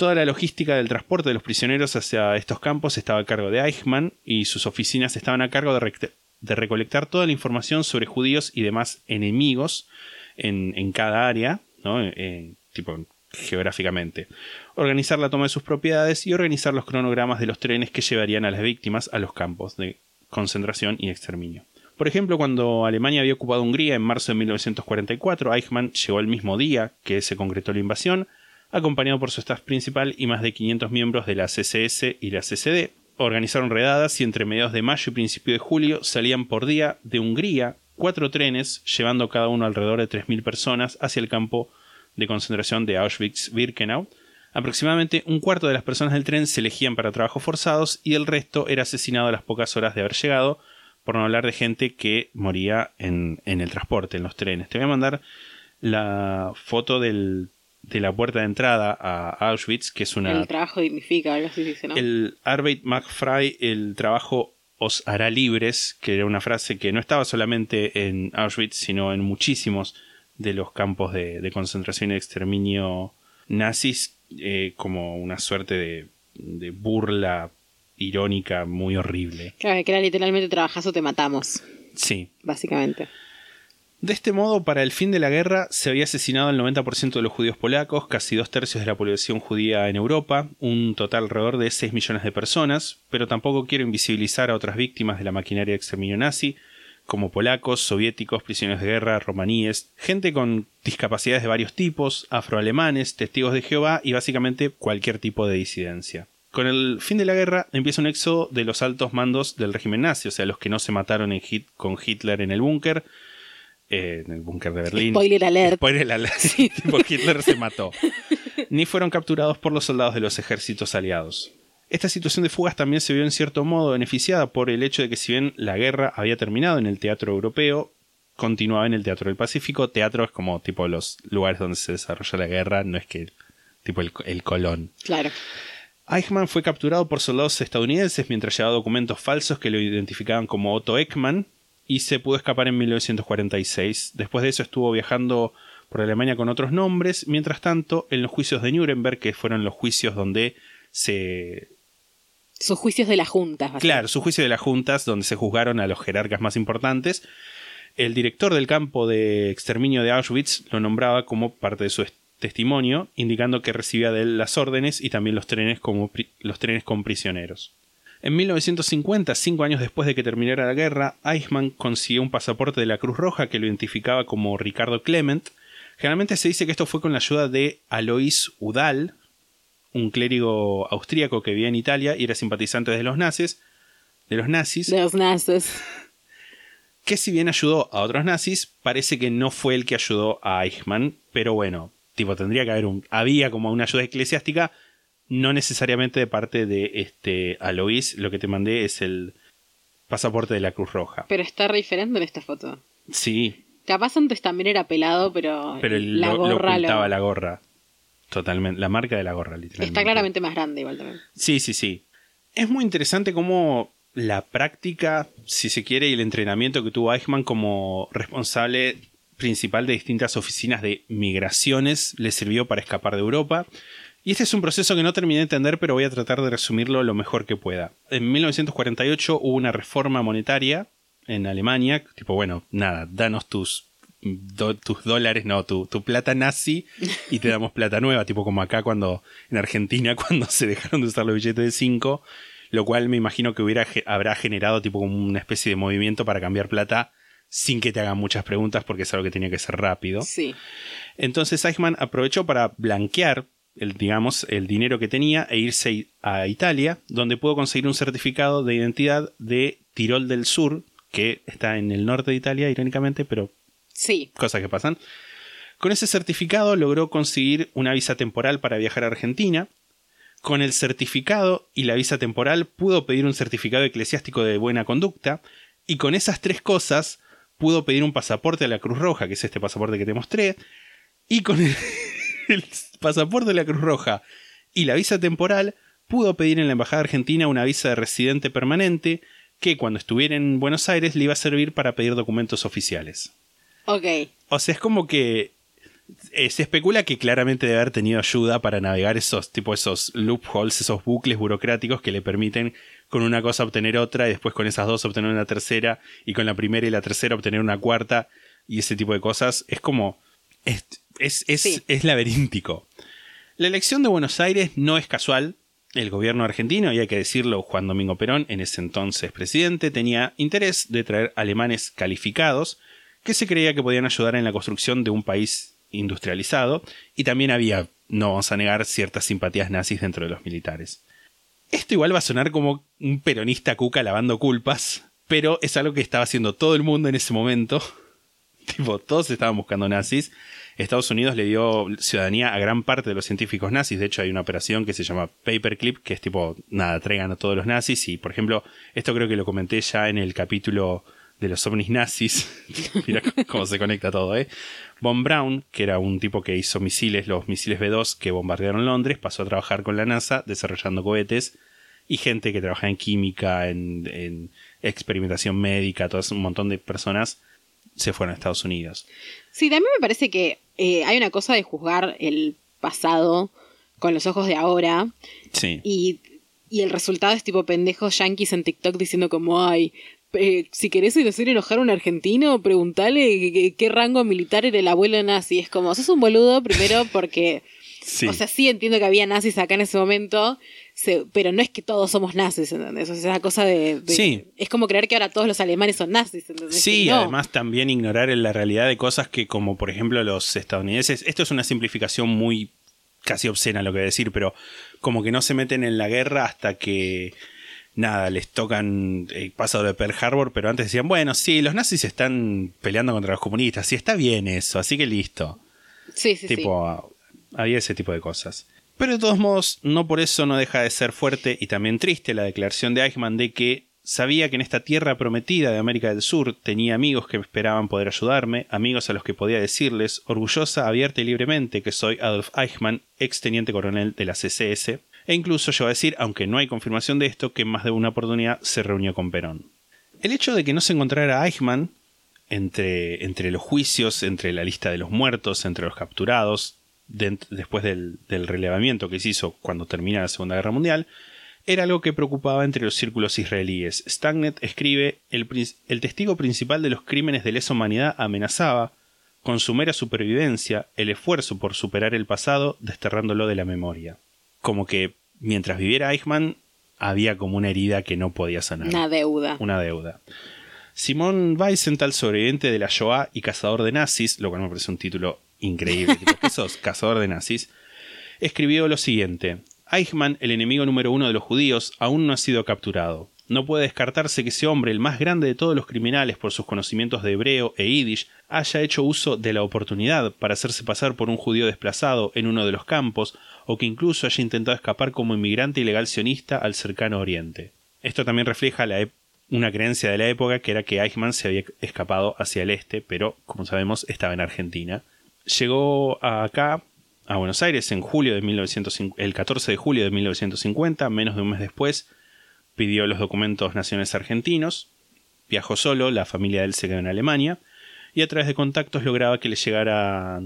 Toda la logística del transporte de los prisioneros hacia estos campos estaba a cargo de Eichmann y sus oficinas estaban a cargo de, rec- de recolectar toda la información sobre judíos y demás enemigos en, cada área, ¿no? Eh, tipo geográficamente. Organizar la toma de sus propiedades y organizar los cronogramas de los trenes que llevarían a las víctimas a los campos de concentración y exterminio. Por ejemplo, cuando Alemania había ocupado Hungría en marzo de 1944, Eichmann llegó el mismo día que se concretó la invasión, acompañado por su staff principal y más de 500 miembros de la CSS y la CCD. Organizaron redadas y entre mediados de mayo y principio de julio salían por día de Hungría cuatro trenes, llevando cada uno alrededor de 3.000 personas hacia el campo de concentración de Auschwitz-Birkenau. Aproximadamente un cuarto de las personas del tren se elegían para trabajos forzados y el resto era asesinado a las pocas horas de haber llegado, por no hablar de gente que moría en, en el transporte, en los trenes. Te voy a mandar la foto del, de la puerta de entrada a Auschwitz, que es una... El trabajo dignifica, algo así dice, ¿no? El Arbeit macht frei, el trabajo os hará libres, que era una frase que no estaba solamente en Auschwitz, sino en muchísimos de los campos de, de concentración y exterminio nazis, eh, como una suerte de, de burla irónica muy horrible. Claro, que era literalmente trabajas o te matamos, Sí, básicamente. De este modo, para el fin de la guerra, se había asesinado al 90% de los judíos polacos, casi dos tercios de la población judía en Europa, un total alrededor de 6 millones de personas, pero tampoco quiero invisibilizar a otras víctimas de la maquinaria de exterminio nazi, como polacos, soviéticos, prisioneros de guerra, romaníes, gente con discapacidades de varios tipos, afroalemanes, testigos de Jehová y básicamente cualquier tipo de disidencia. Con el fin de la guerra empieza un éxodo de los altos mandos del régimen nazi, o sea, los que no se mataron en con Hitler en el búnker, eh, en el búnker de Berlín. Spoiler alert. Spoiler alert. tipo Hitler se mató. Ni fueron capturados por los soldados de los ejércitos aliados. Esta situación de fugas también se vio en cierto modo beneficiada por el hecho de que si bien la guerra había terminado en el teatro europeo, continuaba en el teatro del Pacífico. Teatro es como tipo los lugares donde se desarrolla la guerra, no es que tipo el, el colón. Claro. Eichmann fue capturado por soldados estadounidenses mientras llevaba documentos falsos que lo identificaban como Otto Ekman y se pudo escapar en 1946. Después de eso estuvo viajando por Alemania con otros nombres. Mientras tanto, en los juicios de Nuremberg, que fueron los juicios donde se Sus juicios de la Junta. básicamente. Claro, su juicio de las juntas, donde se juzgaron a los jerarcas más importantes. El director del campo de exterminio de Auschwitz lo nombraba como parte de su est- testimonio, indicando que recibía de él las órdenes y también los trenes, como los trenes con prisioneros. En 1950, cinco años después de que terminara la guerra, Eichmann consiguió un pasaporte de la Cruz Roja que lo identificaba como Ricardo Clement. Generalmente se dice que esto fue con la ayuda de Alois Udall, un clérigo austríaco que vivía en Italia y era simpatizante de los nazis, de los nazis, De los nazis. que si bien ayudó a otros nazis, parece que no fue el que ayudó a Eichmann, pero bueno, tipo tendría que haber un había como una ayuda eclesiástica, no necesariamente de parte de este Alois, lo que te mandé es el pasaporte de la Cruz Roja. Pero está re diferente en esta foto. Sí, Capaz antes también era pelado, pero, pero el- la lo, gorra lo- ocultaba la gorra. Totalmente, la marca de la gorra, literalmente. está claramente más grande igual también. Sí, sí, sí. Es muy interesante cómo la práctica, si se quiere, y el entrenamiento que tuvo Eichmann como responsable principal de distintas oficinas de migraciones le sirvió para escapar de Europa. Y este es un proceso que no terminé de entender, pero voy a tratar de resumirlo lo mejor que pueda. En 1948 hubo una reforma monetaria en Alemania, tipo, bueno, nada, danos tus, do- tus dólares, no, tu, tu plata nazi y te damos plata nueva, tipo como acá cuando, en Argentina, cuando se dejaron de usar los billetes de 5, lo cual me imagino que hubiera, habrá generado tipo como una especie de movimiento para cambiar plata sin que te hagan muchas preguntas porque es algo que tenía que ser rápido. Sí. Entonces Eichmann aprovechó para blanquear el, digamos, el dinero que tenía e irse a Italia, donde pudo conseguir un certificado de identidad de Tirol del Sur, que está en el norte de Italia, irónicamente, pero Sí. cosas que pasan. Con ese certificado logró conseguir una visa temporal para viajar a Argentina. Con el certificado y la visa temporal pudo pedir un certificado eclesiástico de buena conducta. Y con esas tres cosas pudo pedir un pasaporte a la Cruz Roja, que es este pasaporte que te mostré. Y con el, el pasaporte de la Cruz Roja y la visa temporal pudo pedir en la Embajada Argentina una visa de residente permanente que cuando estuviera en Buenos Aires le iba a servir para pedir documentos oficiales. Ok. O sea, es como que eh, se especula que claramente debe haber tenido ayuda para navegar esos tipo esos loopholes, esos bucles burocráticos que le permiten con una cosa obtener otra y después con esas dos obtener una tercera y con la primera y la tercera obtener una cuarta y ese tipo de cosas. Es como es, es, es, Sí. es laberíntico. La elección de Buenos Aires no es casual. El gobierno argentino, y hay que decirlo, Juan Domingo Perón, en ese entonces presidente, tenía interés de traer alemanes calificados que se creía que podían ayudar en la construcción de un país industrializado, y también había, no vamos a negar, ciertas simpatías nazis dentro de los militares. Esto igual va a sonar como un peronista cuca lavando culpas, pero es algo que estaba haciendo todo el mundo en ese momento. tipo, todos estaban buscando nazis. Estados Unidos le dio ciudadanía a gran parte de los científicos nazis. De hecho, hay una operación que se llama Paperclip, que es tipo, nada, traigan a todos los nazis. Y, por ejemplo, esto creo que lo comenté ya en el capítulo de los ovnis nazis. Mira cómo se conecta todo, ¿eh? Von Braun, que era un tipo que hizo misiles, los misiles B-2 que bombardearon Londres, pasó a trabajar con la NASA desarrollando cohetes. Y gente que trabaja en química, en, en experimentación médica, todo un montón de personas se fueron a Estados Unidos. Sí, también me parece que eh, hay una cosa de juzgar el pasado con los ojos de ahora Sí. y, y el resultado es tipo pendejos yankees en TikTok diciendo como, ay, eh, si querés hacer enojar a un argentino, preguntale qué, qué rango militar era el abuelo nazi. Es como, sos un boludo primero porque... Sí. O sea, sí entiendo que había nazis acá en ese momento, se- pero no es que todos somos nazis, ¿entendés? O sea, esa cosa de, de- Sí. Es como creer que ahora todos los alemanes son nazis, ¿entendés? Sí, no. además también ignorar la realidad de cosas que, como por ejemplo los estadounidenses, esto es una simplificación muy casi obscena lo que voy a decir, pero como que no se meten en la guerra hasta que nada, les tocan el paso de Pearl Harbor, pero antes decían, bueno, sí, los nazis están peleando contra los comunistas, y está bien eso, así que listo. Sí, sí, sí. tipo, había ese tipo de cosas. Pero de todos modos, no por eso no deja de ser fuerte y también triste la declaración de Eichmann de que sabía que en esta tierra prometida de América del Sur tenía amigos que esperaban poder ayudarme, amigos a los que podía decirles, orgullosa, abierta y libremente, que soy Adolf Eichmann, ex teniente coronel de la CSS, e incluso yo a decir, aunque no hay confirmación de esto, que en más de una oportunidad se reunió con Perón. El hecho de que no se encontrara Eichmann entre, entre los juicios, entre la lista de los muertos, entre los capturados, después del, del relevamiento que se hizo cuando termina la Segunda Guerra Mundial, era algo que preocupaba entre los círculos israelíes. Stagnet escribe, el testigo principal de los crímenes de lesa humanidad amenazaba, con su mera supervivencia, el esfuerzo por superar el pasado, desterrándolo de la memoria. Como que mientras viviera Eichmann, había como una herida que no podía sanar. Una deuda. Una deuda. Simón Weisenthal, sobreviviente de la Shoah y cazador de nazis, lo cual me parece un título increíble, tipo, ¿qué sos? Cazador de nazis, escribió lo siguiente. Eichmann, el enemigo número uno de los judíos, aún no ha sido capturado. No puede descartarse que ese hombre, el más grande de todos los criminales por sus conocimientos de hebreo e yiddish, haya hecho uso de la oportunidad para hacerse pasar por un judío desplazado en uno de los campos, o que incluso haya intentado escapar como inmigrante ilegal sionista al cercano oriente. Esto también refleja la una creencia de la época que era que Eichmann se había escapado hacia el este, pero como sabemos estaba en Argentina. Llegó acá, a Buenos Aires, en julio de 1950, el 14 de julio de 1950, menos de un mes después, pidió los documentos nacionales argentinos, viajó solo, la familia de él se quedó en Alemania, y a través de contactos lograba que le llegara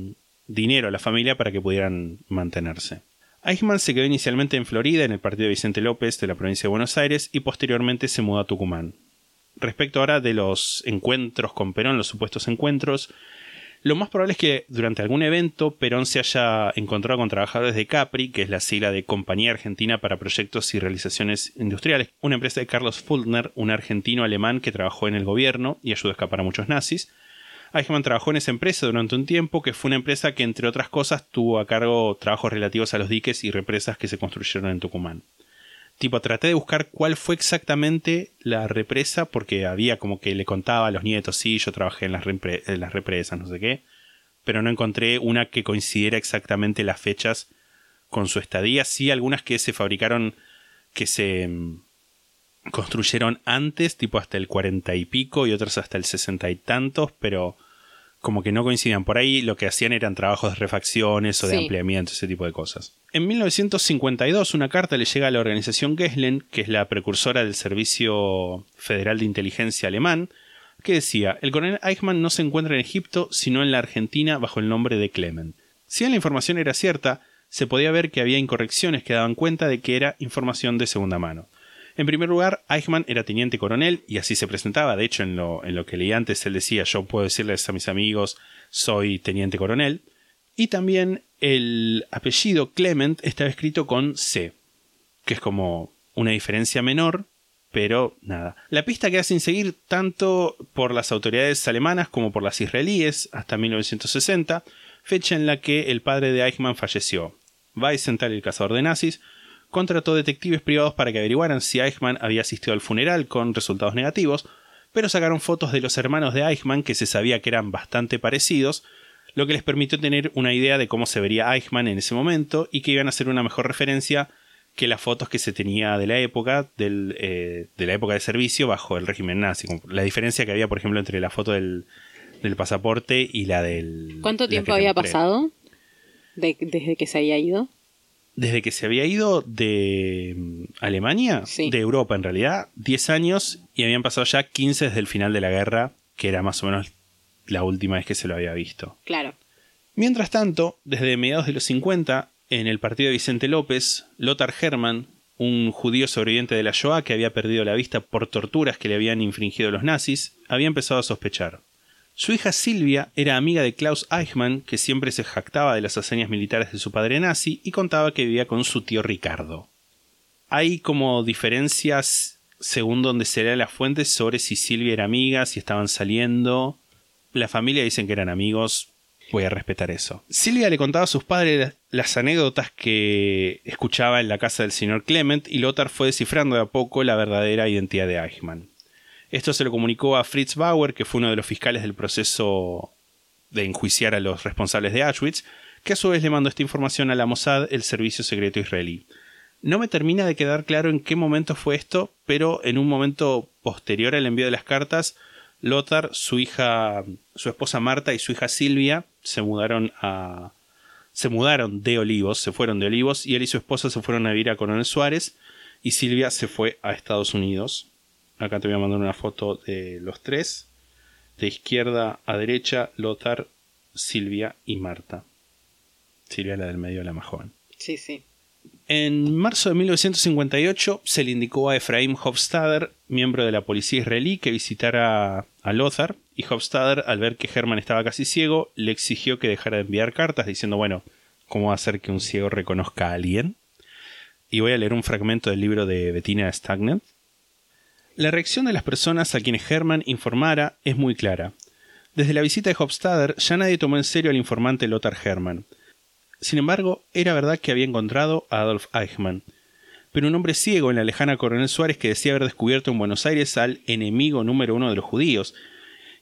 dinero a la familia para que pudieran mantenerse. Eichmann se quedó inicialmente en Florida, en el partido de Vicente López de la provincia de Buenos Aires, y posteriormente se mudó a Tucumán. Respecto ahora de los encuentros con Perón, los supuestos encuentros, lo más probable es que durante algún evento Perón se haya encontrado con trabajadores de Capri, que es la sigla de Compañía Argentina para Proyectos y Realizaciones Industriales, una empresa de Carlos Fultner, un argentino alemán que trabajó en el gobierno y ayudó a escapar a muchos nazis. Eichmann trabajó en esa empresa durante un tiempo, que fue una empresa que, entre otras cosas, tuvo a cargo trabajos relativos a los diques y represas que se construyeron en Tucumán. Tipo, traté de buscar cuál fue exactamente la represa, porque había como que le contaba a los nietos, sí, yo trabajé en las, las represas, no sé qué, pero no encontré una que coincidiera exactamente las fechas con su estadía. Sí, algunas que se fabricaron, que se mm, construyeron antes, tipo hasta el cuarenta y pico, y otras hasta el sesenta y tantos, pero como que no coincidían. Por ahí lo que hacían eran trabajos de refacciones o de Sí. ampliamiento, ese tipo de cosas. En 1952 una carta le llega a la organización Gesslen, que es la precursora del Servicio Federal de Inteligencia alemán, que decía, el coronel Eichmann no se encuentra en Egipto, sino en la Argentina bajo el nombre de Clement. Si la información era cierta, se podía ver que había incorrecciones que daban cuenta de que era información de segunda mano. En primer lugar, Eichmann era teniente coronel y así se presentaba. De hecho, en lo, en lo que leí antes, él decía, yo puedo decirles a mis amigos, soy teniente coronel. Y también el apellido Clement estaba escrito con C, que es como una diferencia menor, pero nada. La pista queda sin seguir tanto por las autoridades alemanas como por las israelíes hasta 1960, fecha en la que el padre de Eichmann falleció. Weisenthal, el cazador de nazis, contrató detectives privados para que averiguaran si Eichmann había asistido al funeral con resultados negativos, pero sacaron fotos de los hermanos de Eichmann que se sabía que eran bastante parecidos, lo que les permitió tener una idea de cómo se vería Eichmann en ese momento y que iban a ser una mejor referencia que las fotos que se tenía de la época, del, eh, de la época de servicio bajo el régimen nazi. La diferencia que había, por ejemplo, entre la foto del, del pasaporte y la del... ¿Cuánto la tiempo había pasado de- desde que se había ido? Desde que se había ido de mm, Alemania, Sí. de Europa en realidad, 10 años y habían pasado ya 15 desde el final de la guerra, que era más o menos la última vez que se lo había visto. Claro. Mientras tanto, desde mediados de los 50, en el partido de Vicente López, Lothar Hermann, un judío sobreviviente de la Shoah que había perdido la vista por torturas que le habían infringido los nazis, había empezado a sospechar. Su hija Silvia era amiga de Klaus Eichmann, que siempre se jactaba de las hazañas militares de su padre nazi y contaba que vivía con su tío Ricardo. Hay como diferencias según donde se lea las fuentes sobre si Silvia era amiga, si estaban saliendo. La familia dicen que eran amigos, voy a respetar eso. Silvia le contaba a sus padres las anécdotas que escuchaba en la casa del señor Clement y Lothar fue descifrando de a poco la verdadera identidad de Eichmann. Esto se lo comunicó a Fritz Bauer, que fue uno de los fiscales del proceso de enjuiciar a los responsables de Auschwitz, que a su vez le mandó esta información a la Mossad, el servicio secreto israelí. No me termina de quedar claro en qué momento fue esto, pero en un momento posterior al envío de las cartas, Lothar, su hija, su esposa Marta y su hija Silvia se mudaron a se mudaron de Olivos, se fueron de Olivos y él y su esposa se fueron a vivir a Coronel Suárez y Silvia se fue a Estados Unidos. Acá te voy a mandar una foto de los tres. de izquierda a derecha, Lothar, Silvia y Marta. Silvia la del medio, la más joven. Sí, sí. En marzo de 1958 se le indicó a Efraim Hofstadter, miembro de la policía israelí, que visitara a Lothar, y Hofstadter, al ver que Herman estaba casi ciego, le exigió que dejara de enviar cartas diciendo, bueno, ¿cómo va a hacer que un ciego reconozca a alguien? Y voy a leer un fragmento del libro de Bettina Stagnet. La reacción de las personas a quienes Herman informara es muy clara. Desde la visita de Hofstadter ya nadie tomó en serio al informante Lothar Herman. Sin embargo, era verdad que había encontrado a Adolf Eichmann, pero un hombre ciego en la lejana Coronel Suárez que decía haber descubierto en Buenos Aires al enemigo número uno de los judíos,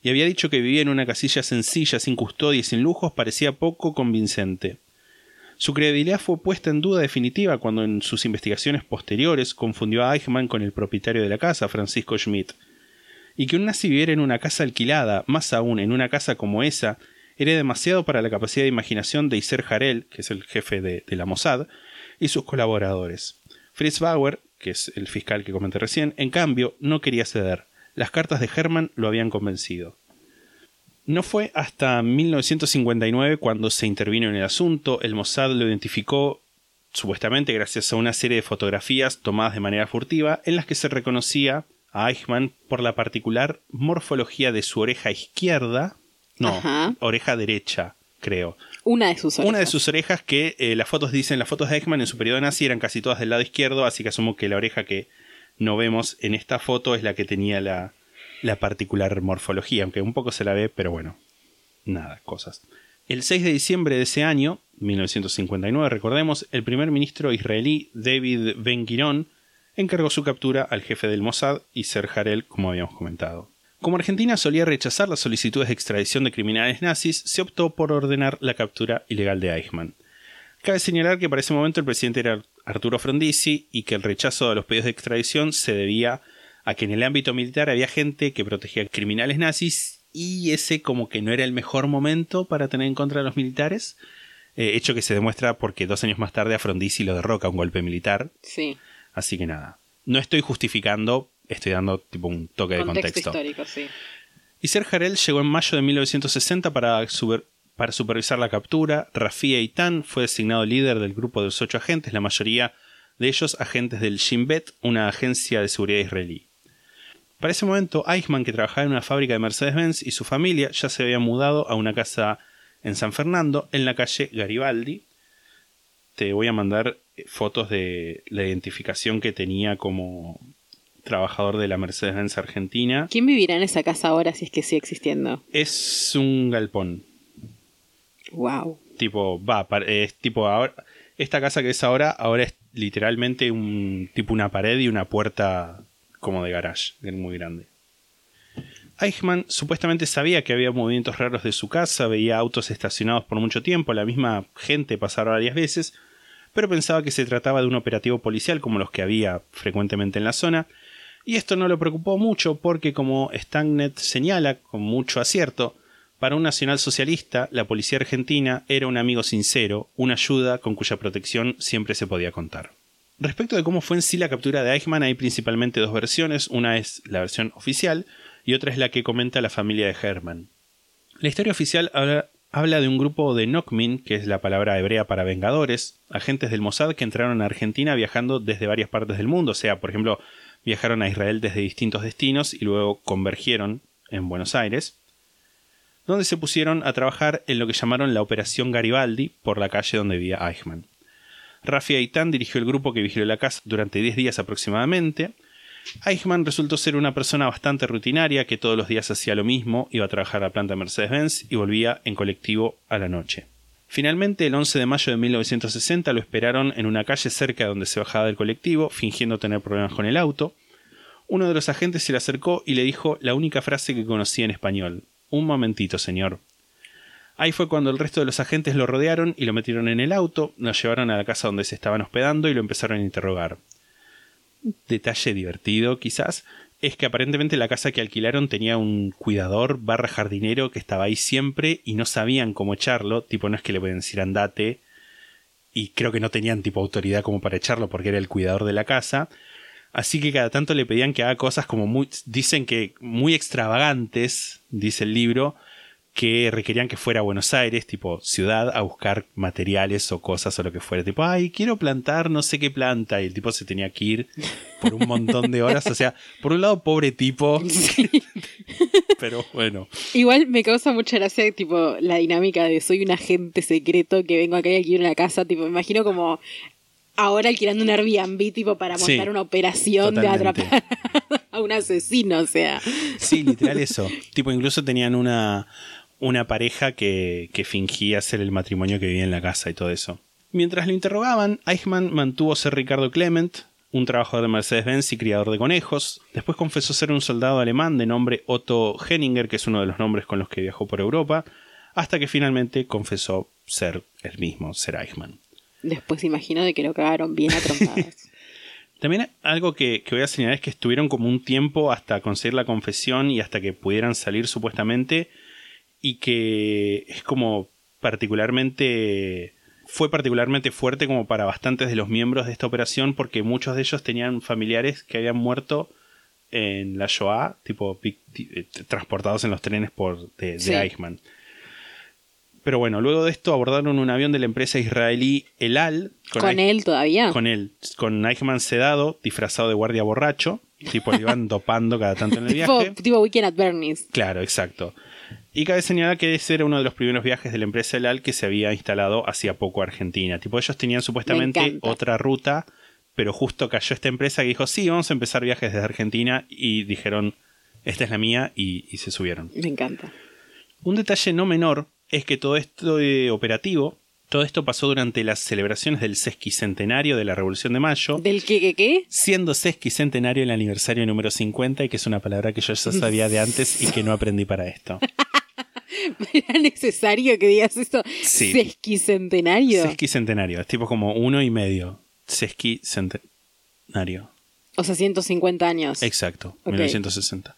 y había dicho que vivía en una casilla sencilla, sin custodia y sin lujos, parecía poco convincente. Su credibilidad fue puesta en duda definitiva cuando en sus investigaciones posteriores confundió a Eichmann con el propietario de la casa, Francisco Schmidt. Y que un nazi viviera en una casa alquilada, más aún en una casa como esa, era demasiado para la capacidad de imaginación de Iser Harel, que es el jefe de, la Mossad, y sus colaboradores. Fritz Bauer, que es el fiscal que comenté recién, en cambio, no quería ceder. Las cartas de Hermann lo habían convencido. No fue hasta 1959 cuando se intervino en el asunto, el Mossad lo identificó supuestamente gracias a una serie de fotografías tomadas de manera furtiva en las que se reconocía a Eichmann por la particular morfología de su oreja izquierda no, Ajá. oreja derecha, creo. Una de sus orejas. Una de sus orejas que eh, las fotos dicen, las fotos de Eichmann en su periodo nazi eran casi todas del lado izquierdo, así que asumo que la oreja que no vemos en esta foto es la que tenía la, la particular morfología, aunque un poco se la ve, pero bueno, nada, cosas. El 6 de diciembre de ese año, 1959, recordemos, el primer ministro israelí David Ben Gurion encargó su captura al jefe del Mossad y Ser Harel, como habíamos comentado. Como Argentina solía rechazar las solicitudes de extradición de criminales nazis, se optó por ordenar la captura ilegal de Eichmann. Cabe señalar que para ese momento el presidente era Arturo Frondizi y que el rechazo de los pedidos de extradición se debía a que en el ámbito militar había gente que protegía criminales nazis y ese como que no era el mejor momento para tener en contra de los militares, eh, hecho que se demuestra porque dos años más tarde a Frondizi lo derroca un golpe militar. Sí. Así que nada, no estoy justificando, estoy dando tipo un toque de Contexto, histórico, sí. Y Harel llegó en mayo de 1960 para, super- para supervisar la captura. Rafia Eitan fue designado líder del grupo de los ocho agentes, la mayoría de ellos agentes del Shin Bet, una agencia de seguridad israelí. Para ese momento, Eichmann, que trabajaba en una fábrica de Mercedes-Benz, y su familia ya se habían mudado a una casa en San Fernando, en la calle Garibaldi. Te voy a mandar eh, fotos de la identificación que tenía como trabajador de la Mercedes-Benz Argentina. ¿Quién vivirá en esa casa ahora si es que sigue existiendo? Es un galpón. Wow. Tipo, va, es tipo ahora. Esta casa que es ahora, ahora es literalmente un tipo una pared y una puerta como de garage, muy grande. Eichmann supuestamente sabía que había movimientos raros de su casa, veía autos estacionados por mucho tiempo, la misma gente pasaba varias veces, pero pensaba que se trataba de un operativo policial como los que había frecuentemente en la zona, y esto no lo preocupó mucho porque, como Stagnet señala con mucho acierto, para un nacionalsocialista, la policía argentina era un amigo sincero, una ayuda con cuya protección siempre se podía contar. Respecto de cómo fue en sí la captura de Eichmann, hay principalmente dos versiones. Una es la versión oficial y otra es la que comenta la familia de Hermann. La historia oficial habla, habla de un grupo de Nokmin, que es la palabra hebrea para vengadores, agentes del Mossad que entraron a Argentina viajando desde varias partes del mundo. O sea, por ejemplo, viajaron a Israel desde distintos destinos y luego convergieron en Buenos Aires donde se pusieron a trabajar en lo que llamaron la Operación Garibaldi por la calle donde vivía Eichmann. Rafi Aitan dirigió el grupo que vigiló la casa durante 10 días aproximadamente. Eichmann resultó ser una persona bastante rutinaria que todos los días hacía lo mismo, iba a trabajar a la planta Mercedes-Benz y volvía en colectivo a la noche. Finalmente, el 11 de mayo de 1960 lo esperaron en una calle cerca de donde se bajaba del colectivo, fingiendo tener problemas con el auto. Uno de los agentes se le acercó y le dijo la única frase que conocía en español. Un momentito, señor. Ahí fue cuando el resto de los agentes lo rodearon y lo metieron en el auto, lo llevaron a la casa donde se estaban hospedando y lo empezaron a interrogar. Detalle divertido, quizás, es que aparentemente la casa que alquilaron tenía un cuidador barra jardinero que estaba ahí siempre y no sabían cómo echarlo, tipo no es que le pueden decir andate, y creo que no tenían tipo autoridad como para echarlo porque era el cuidador de la casa, Así que cada tanto le pedían que haga cosas como muy, dicen que muy extravagantes, dice el libro, que requerían que fuera a Buenos Aires, tipo ciudad, a buscar materiales o cosas o lo que fuera. Tipo, ay, quiero plantar no sé qué planta. Y el tipo se tenía que ir por un montón de horas. O sea, por un lado, pobre tipo. Pero bueno. Igual me causa mucha gracia, tipo, la dinámica de soy un agente secreto que vengo acá y alquilo una casa. Tipo, me imagino como ahora alquilando un Airbnb, tipo, para Sí, montar una operación de atrapar a un asesino. O sea, Sí, literal eso. tipo, incluso tenían una, una pareja que, que fingía ser el matrimonio que vivía en la casa y todo eso. Mientras lo interrogaban, Eichmann mantuvo ser Ricardo Clement, un trabajador de Mercedes-Benz y criador de conejos. Después confesó ser un soldado alemán de nombre Otto Henninger, que es uno de los nombres con los que viajó por Europa, hasta que finalmente confesó ser el mismo, ser Eichmann. después imagino de que lo cagaron bien a trompadas. También algo que, que voy a señalar es que estuvieron como un tiempo hasta conseguir la confesión y hasta que pudieran salir supuestamente y que es como particularmente fue particularmente fuerte como para bastantes de los miembros de esta operación porque muchos de ellos tenían familiares que habían muerto en la Shoah, tipo eh, transportados en los trenes por de, de Sí. Eichmann. Pero bueno, luego de esto abordaron un avión de la empresa israelí El Al ¿Con, él todavía? con él, con Eichmann sedado, disfrazado de guardia borracho, tipo le iban dopando cada tanto en el tipo, viaje. tipo Weekend at Bernie's. Claro, exacto. Y cabe señalar que ese era uno de los primeros viajes de la empresa El Al que se había instalado hacía poco a Argentina. Tipo, ellos tenían supuestamente otra ruta, pero justo cayó esta empresa que dijo, sí, vamos a empezar viajes desde Argentina, y dijeron, esta es la mía, y, y se subieron. Me encanta. Un detalle no menor es que todo esto de operativo, todo esto pasó durante las celebraciones del sesquicentenario de la Revolución de Mayo, ¿Del qué, qué, qué? siendo sesquicentenario el aniversario número 50 y que es una palabra que yo ya sabía de antes y que no aprendí para esto. ¿Era necesario que digas esto? Sí. Sesquicentenario. Sesquicentenario, es tipo como uno y medio. Sesquicentenario. O sea, 150 años. Exacto, Ok. 1960.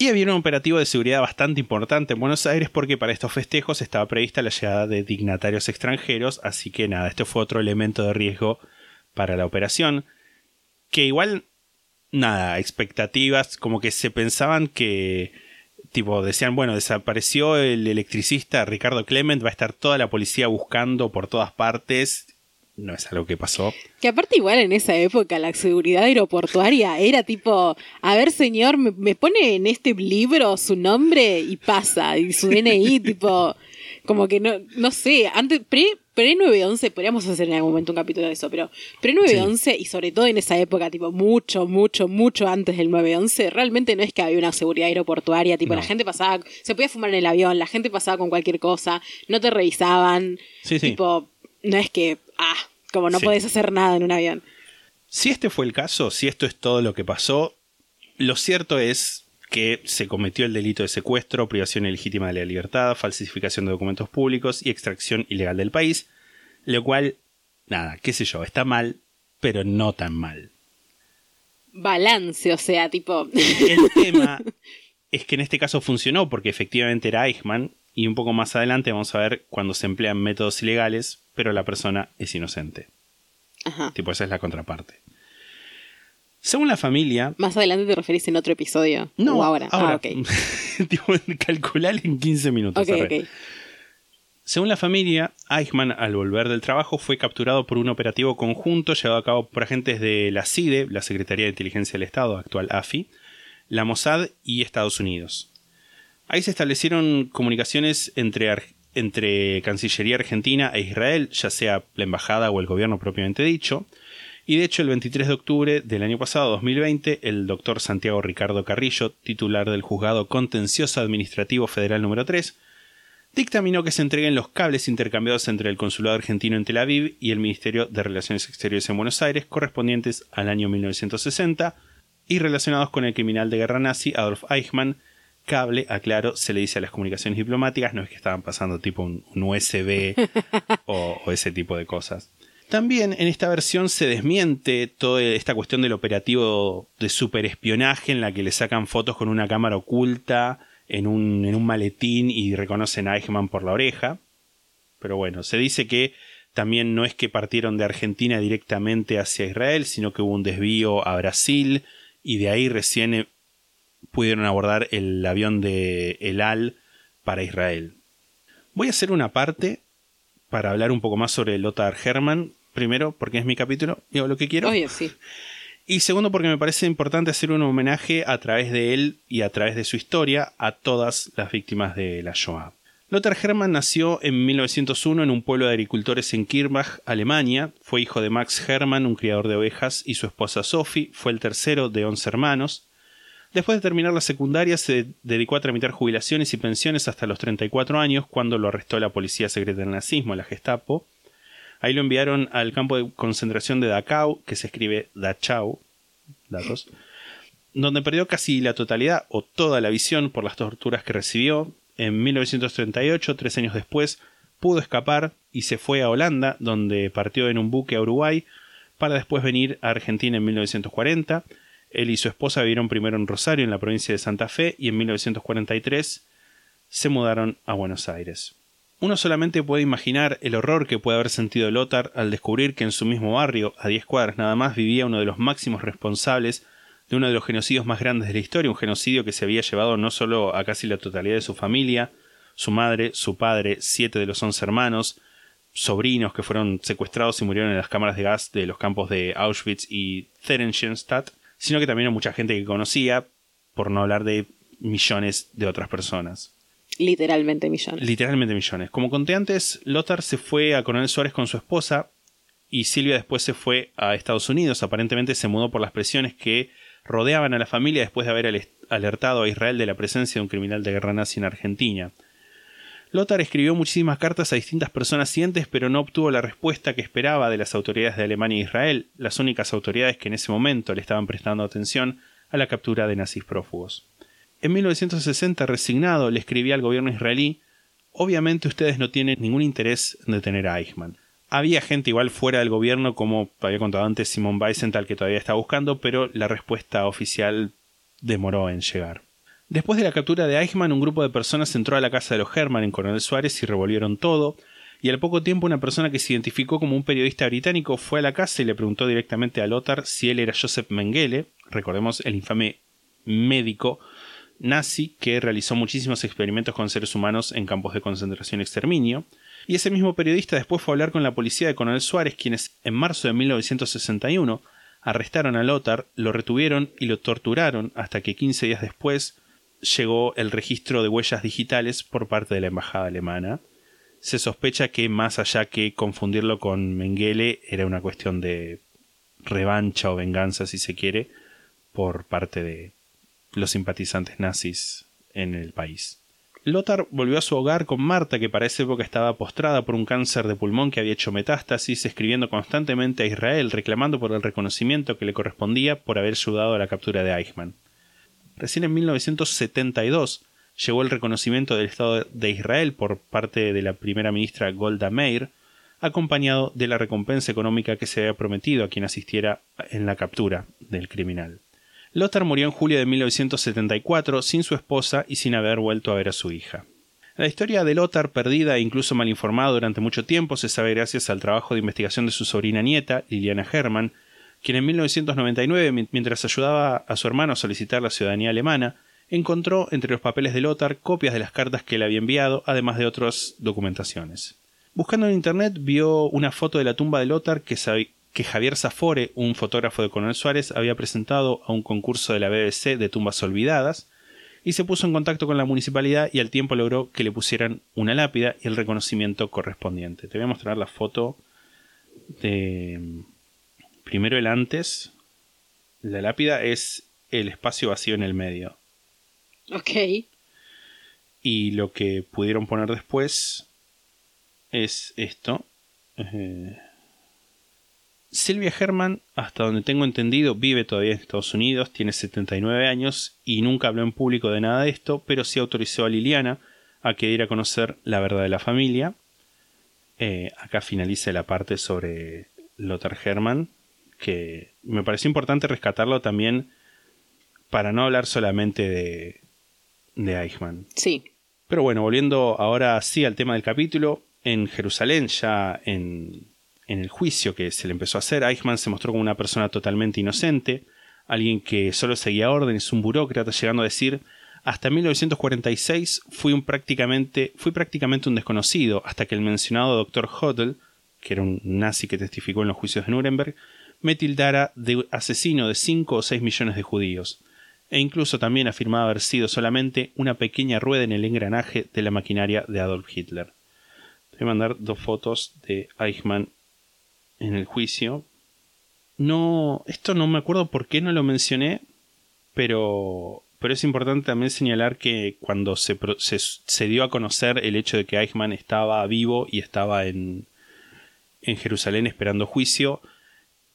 Y había un operativo de seguridad bastante importante en Buenos Aires porque para estos festejos estaba prevista la llegada de dignatarios extranjeros, así que nada, este fue otro elemento de riesgo para la operación, que igual, nada, expectativas, como que se pensaban que, tipo, decían, bueno, desapareció el electricista Ricardo Clement, va a estar toda la policía buscando por todas partes, no es algo que pasó. Que aparte igual en esa época la seguridad aeroportuaria era tipo, a ver señor, me, me pone en este libro su nombre y pasa, y su DNI, tipo, como que no, no sé, antes, pre, pre 911, podríamos hacer en algún momento un capítulo de eso, pero pre 911 y sobre todo en esa época, tipo, mucho, mucho, mucho antes del 911, realmente no es que había una seguridad aeroportuaria, tipo, No. la gente pasaba, se podía fumar en el avión, la gente pasaba con cualquier cosa, no te revisaban, Sí, sí. tipo, no es que, ah, como no Sí. podés hacer nada en un avión. Si este fue el caso, si esto es todo lo que pasó, lo cierto es que se cometió el delito de secuestro, privación ilegítima de la libertad, falsificación de documentos públicos y extracción ilegal del país, lo cual, nada, qué sé yo, está mal, pero no tan mal. balance, o sea, tipo. El tema es que en este caso funcionó porque efectivamente era Eichmann y un poco más adelante vamos a ver cuando se emplean métodos ilegales, pero la persona es inocente. Ajá. Tipo, esa es la contraparte. Según la familia, Más adelante te referís en otro episodio. No, O ahora. ahora. Ah, ok. tipo, calcular en 15 minutos. Ok, arre. ok. Según la familia, Eichmann, al volver del trabajo, fue capturado por un operativo conjunto llevado a cabo por agentes de la CIDE, la Secretaría de Inteligencia del Estado, actual AFI, la Mossad y Estados Unidos. Ahí se establecieron comunicaciones entre, Cancillería Argentina e Israel, ya sea la embajada o el gobierno propiamente dicho, y de hecho el 23 de octubre del año pasado, 2020, el doctor Santiago Ricardo Carrillo, titular del Juzgado Contencioso Administrativo Federal número 3, dictaminó que se entreguen los cables intercambiados entre el Consulado Argentino en Tel Aviv y el Ministerio de Relaciones Exteriores en Buenos Aires, correspondientes al año 1960, y relacionados con el criminal de guerra nazi Adolf Eichmann. Cable, aclaro, se le dice a las comunicaciones diplomáticas, no es que estaban pasando tipo un, un USB o, o ese tipo de cosas. También en esta versión se desmiente toda esta cuestión del operativo de superespionaje en la que le sacan fotos con una cámara oculta en un, en un maletín y reconocen a Eichmann por la oreja. Pero bueno, se dice que También no es que partieron de Argentina directamente hacia Israel, sino que hubo un desvío a Brasil y de ahí recién eh, pudieron abordar el avión de El Al para Israel. Voy a hacer una parte para hablar un poco más sobre Lothar Hermann. Primero, porque es mi capítulo y hago lo que quiero. Obvio, sí. Y segundo, porque me parece importante hacer un homenaje a través de él y a través de su historia a todas las víctimas de la Shoah. Lothar Hermann nació en 1901 en un pueblo de agricultores en Kirchbach, Alemania. Fue hijo de Max Hermann, un criador de ovejas, y su esposa Sophie. Fue el tercero de 11 hermanos. Después de terminar la secundaria, se dedicó a tramitar jubilaciones y pensiones hasta los 34 años, cuando lo arrestó la policía secreta del nazismo, la Gestapo. Ahí lo enviaron al campo de concentración de Dachau, que se escribe Dachau, datos, donde perdió casi la totalidad o toda la visión por las torturas que recibió. En 1938, tres años después, pudo escapar y se fue a Holanda, donde partió en un buque a Uruguay, para después venir a Argentina en 1940 él y su esposa vivieron primero en Rosario, en la provincia de Santa Fe, y en 1943 se mudaron a Buenos Aires. Uno solamente puede imaginar el horror que puede haber sentido Lothar al descubrir que en su mismo barrio, a 10 cuadras nada más, vivía uno de los máximos responsables de uno de los genocidios más grandes de la historia, un genocidio que se había llevado no solo a casi la totalidad de su familia, su madre, su padre, siete de los once hermanos, sobrinos que fueron secuestrados y murieron en las cámaras de gas de los campos de Auschwitz y Theresienstadt, sino que también a mucha gente que conocía, por no hablar de millones de otras personas. Literalmente millones. Literalmente millones. Como conté antes, Lothar se fue a Coronel Suárez con su esposa y Silvia después se fue a Estados Unidos. Aparentemente se mudó por las presiones que rodeaban a la familia después de haber alertado a Israel de la presencia de un criminal de guerra nazi en Argentina. Lothar escribió muchísimas cartas a distintas personas cientes, pero no obtuvo la respuesta que esperaba de las autoridades de Alemania e Israel, las únicas autoridades que en ese momento le estaban prestando atención a la captura de nazis prófugos. En 1960, resignado, le escribía al gobierno israelí Obviamente ustedes no tienen ningún interés en detener a Eichmann. Había gente igual fuera del gobierno, como había contado antes Simon Weisenthal, que todavía está buscando, pero la respuesta oficial demoró en llegar. Después de la captura de Eichmann, un grupo de personas entró a la casa de los Hermann en Coronel Suárez y revolvieron todo, y al poco tiempo una persona que se identificó como un periodista británico fue a la casa y le preguntó directamente a Lothar si él era Joseph Mengele, recordemos el infame médico nazi que realizó muchísimos experimentos con seres humanos en campos de concentración y exterminio, y ese mismo periodista después fue a hablar con la policía de Coronel Suárez, quienes en marzo de 1961 arrestaron a Lothar, lo retuvieron y lo torturaron hasta que 15 días después llegó el registro de huellas digitales por parte de la embajada alemana. Se sospecha que más allá que confundirlo con Mengele era una cuestión de revancha o venganza, si se quiere, por parte de los simpatizantes nazis en el país. Lothar volvió a su hogar con Marta, que para esa época estaba postrada por un cáncer de pulmón que había hecho metástasis, escribiendo constantemente a Israel reclamando por el reconocimiento que le correspondía por haber ayudado a la captura de Eichmann. Recién en 1972 llegó el reconocimiento del Estado de Israel por parte de la primera ministra Golda Meir, acompañado de la recompensa económica que se había prometido a quien asistiera en la captura del criminal. Lothar murió en julio de 1974 sin su esposa y sin haber vuelto a ver a su hija. La historia de Lothar, perdida e incluso mal informada durante mucho tiempo, se sabe gracias al trabajo de investigación de su sobrina nieta, Liliana Hermann, quien en 1999, mientras ayudaba a su hermano a solicitar la ciudadanía alemana, encontró entre los papeles de Lothar copias de las cartas que le había enviado, además de otras documentaciones. Buscando en internet vio una foto de la tumba de Lothar que, Javier Zafore, un fotógrafo de Coronel Suárez, había presentado a un concurso de la BBC de tumbas olvidadas, y se puso en contacto con la municipalidad y al tiempo logró que le pusieran una lápida y el reconocimiento correspondiente. Te voy a mostrar la foto de primero el antes. La lápida es el espacio vacío en el medio. Ok. Y lo que pudieron poner después es esto. Eh, Silvia Herman, hasta donde tengo entendido, vive todavía en Estados Unidos, tiene 79 años y nunca habló en público de nada de esto, pero sí autorizó a Liliana a que diera a conocer la verdad de la familia. Eh, acá finaliza la parte sobre Lothar Herman, que me pareció importante rescatarlo también para no hablar solamente de, de Eichmann. Sí. Pero bueno, volviendo ahora sí al tema del capítulo, En Jerusalén, ya en, en el juicio que se le empezó a hacer, Eichmann se mostró como una persona totalmente inocente, alguien que solo seguía órdenes, un burócrata, llegando a decir hasta 1946 fui, un prácticamente, fui prácticamente un desconocido hasta que el mencionado doctor Hodel, que era un nazi que testificó en los juicios de Nuremberg, me tildara de asesino de 5 o 6 millones de judíos, e incluso también afirmaba haber sido solamente una pequeña rueda en el engranaje de la maquinaria de Adolf Hitler. Voy a mandar dos fotos de Eichmann en el juicio. No, esto no me acuerdo por qué no lo mencioné, pero pero es importante también señalar que cuando se, se, dio a conocer el hecho de que Eichmann estaba vivo y estaba en, en Jerusalén esperando juicio,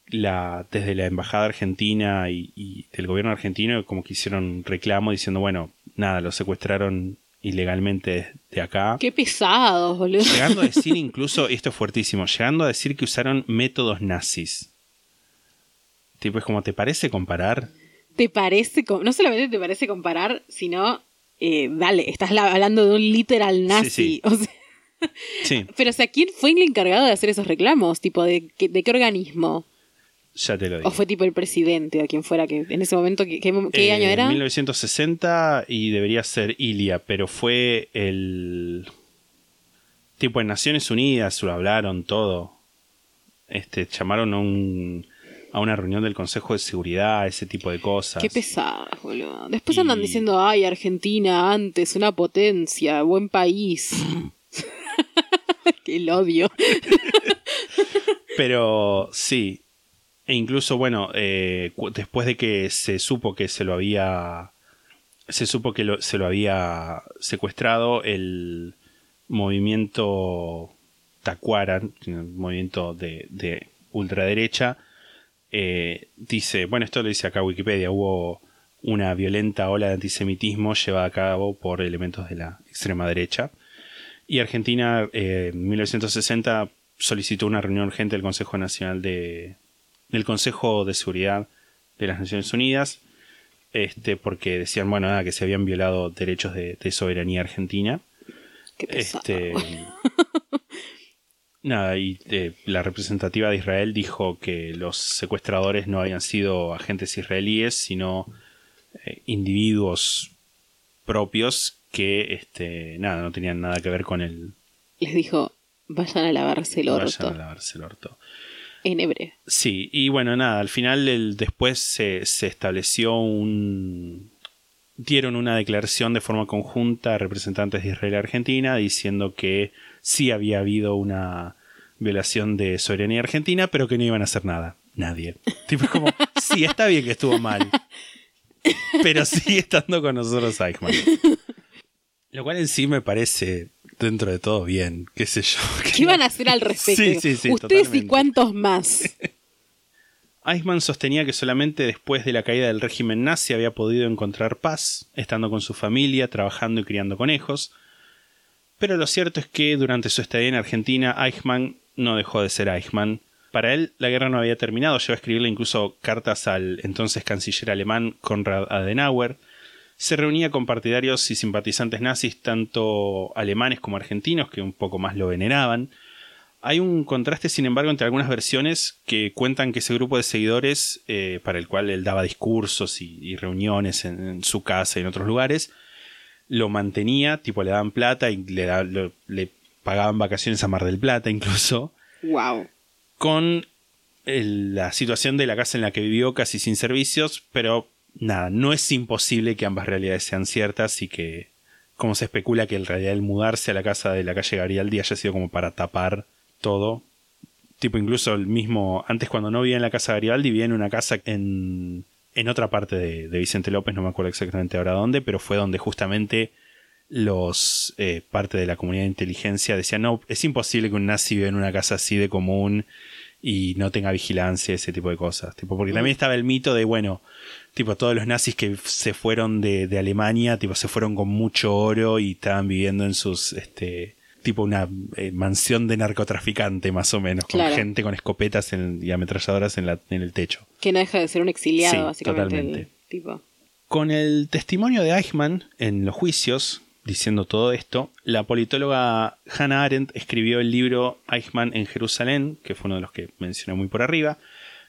la, desde la embajada argentina y, del gobierno argentino como que hicieron reclamo diciendo, bueno, nada, lo secuestraron ilegalmente de acá. Qué pesados, boludo. Llegando a decir incluso, esto es fuertísimo, llegando a decir que usaron métodos nazis. Tipo, es como, ¿te parece comparar? te parece, no solamente te parece comparar, sino, eh, dale, estás hablando de un literal nazi. Sí, Pero, o sea, ¿quién fue el encargado de hacer esos reclamos? Tipo, ¿de, de qué organismo? Ya te lo digo. ¿O fue tipo el presidente o quien fuera que en ese momento, ¿qué, qué, eh, año era? 1960 y debería ser Ilia, pero fue el... Tipo en Naciones Unidas, lo hablaron todo. Este, llamaron a un a una reunión del Consejo de Seguridad, ese tipo de cosas. Qué pesadas, boludo. Después andan diciendo, ay, Argentina antes, una potencia, buen país. que el odio. Pero sí. E incluso, bueno, eh, después de que se supo que se lo había. Se supo que se lo había secuestrado el movimiento Tacuara, movimiento de, de ultraderecha, eh, dice, bueno, esto lo dice acá Wikipedia, hubo una violenta ola de antisemitismo llevada a cabo por elementos de la extrema derecha. Y Argentina eh, en 1960 solicitó una reunión urgente del Consejo Nacional de, del Consejo de Seguridad de las Naciones Unidas, este, porque decían, bueno, nada, que se habían violado derechos de, soberanía argentina. este, Nada, y eh, la representativa de Israel dijo que los secuestradores no habían sido agentes israelíes, sino eh, individuos propios que, este, nada, no tenían nada que ver con el... Les dijo, vayan a lavarse el orto. Vayan a lavarse el orto. En hebreo. Sí, y bueno, nada, al final el, después se, se estableció un... Dieron una declaración de forma conjunta a representantes de Israel y Argentina diciendo que sí había habido una violación de soberanía argentina, pero que no iban a hacer nada. Nadie. Tipo, como, sí, está bien que estuvo mal. Pero sigue estando con nosotros Eichmann. Lo cual en sí me parece, dentro de todo, bien. ¿Qué sé yo? ¿Qué iban a hacer al respecto? Sí, sí, sí, Ustedes y cuántos más. Eichmann sostenía que solamente después de la caída del régimen nazi había podido encontrar paz, estando con su familia, trabajando y criando conejos, pero lo cierto es que durante su estadía en Argentina, Eichmann no dejó de ser Eichmann. Para él, la guerra no había terminado, llegó a escribirle incluso cartas al entonces canciller alemán Konrad Adenauer. Se reunía con partidarios y simpatizantes nazis, tanto alemanes como argentinos, que un poco más lo veneraban. Hay un contraste, sin embargo, entre algunas versiones que cuentan que ese grupo de seguidores, eh, para el cual él daba discursos y, reuniones en, su casa y en otros lugares, lo mantenía, tipo le daban plata y le, le pagaban vacaciones a Mar del Plata incluso. Wow. Con la situación de la casa en la que vivió casi sin servicios, pero nada, no es imposible que ambas realidades sean ciertas y que, como se especula que en realidad el mudarse a la casa de la calle Garibaldi haya sido como para tapar todo. Tipo, incluso el mismo, antes cuando no vivía en la casa Garibaldi, vivía en una casa en en otra parte de, Vicente López, no me acuerdo exactamente ahora dónde, pero fue donde justamente los eh, parte de la comunidad de inteligencia decían no, es imposible que un nazi viva en una casa así de común y no tenga vigilancia, ese tipo de cosas. Tipo, porque también estaba el mito de, bueno, tipo, todos los nazis que se fueron de, de Alemania, tipo, se fueron con mucho oro y estaban viviendo en sus este, tipo una eh, mansión de narcotraficante, más o menos, con gente con escopetas y ametralladoras en, la, en, el techo. Que no deja de ser un exiliado, básicamente. tipo. Con el testimonio de Eichmann en los juicios, diciendo todo esto, la politóloga Hannah Arendt escribió el libro Eichmann en Jerusalén, que fue uno de los que mencioné muy por arriba,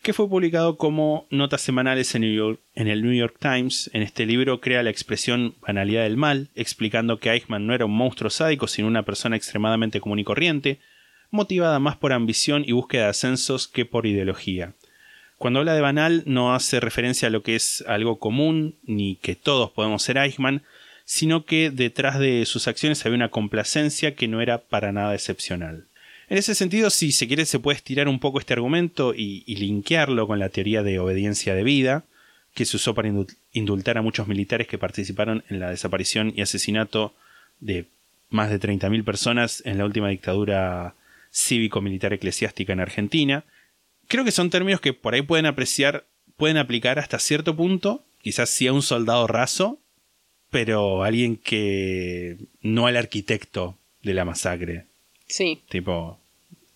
que fue publicado como notas semanales en, el New York Times. En este libro crea la expresión banalidad del mal, explicando que Eichmann no era un monstruo sádico, sino una persona extremadamente común y corriente, motivada más por ambición y búsqueda de ascensos que por ideología. Cuando habla de banal no hace referencia a lo que es algo común, ni que todos podemos ser Eichmann, sino que detrás de sus acciones había una complacencia que no era para nada excepcional. En ese sentido, si se quiere, se puede estirar un poco este argumento y, linkearlo con la teoría de obediencia debida, que se usó para indul- indultar a muchos militares que participaron en la desaparición y asesinato de más de 30.000 personas en la última dictadura cívico-militar eclesiástica en Argentina. Creo que son términos que por ahí pueden apreciar, pueden aplicar hasta cierto punto, quizás sí a un soldado raso, pero alguien que no al arquitecto de la masacre. Sí. Tipo,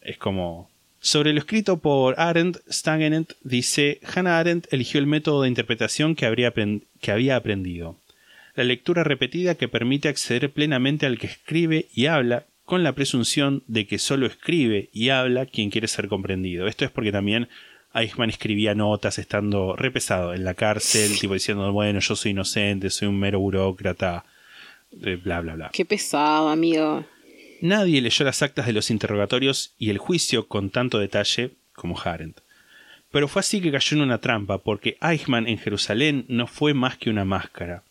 es como... Sobre lo escrito por Arendt, Stangenet dice, Hannah Arendt eligió el método de interpretación que, habría que había aprendido. La lectura repetida que permite acceder plenamente al que escribe y habla con la presunción de que solo escribe y habla quien quiere ser comprendido. Esto es porque también Eichmann escribía notas estando repesado en la cárcel, tipo diciendo, bueno, yo soy inocente, soy un mero burócrata, eh, bla, bla, bla. Qué pesado, amigo. Nadie leyó las actas de los interrogatorios y el juicio con tanto detalle como Arendt. Pero fue así que cayó en una trampa, porque Eichmann en Jerusalén no fue más que una máscara.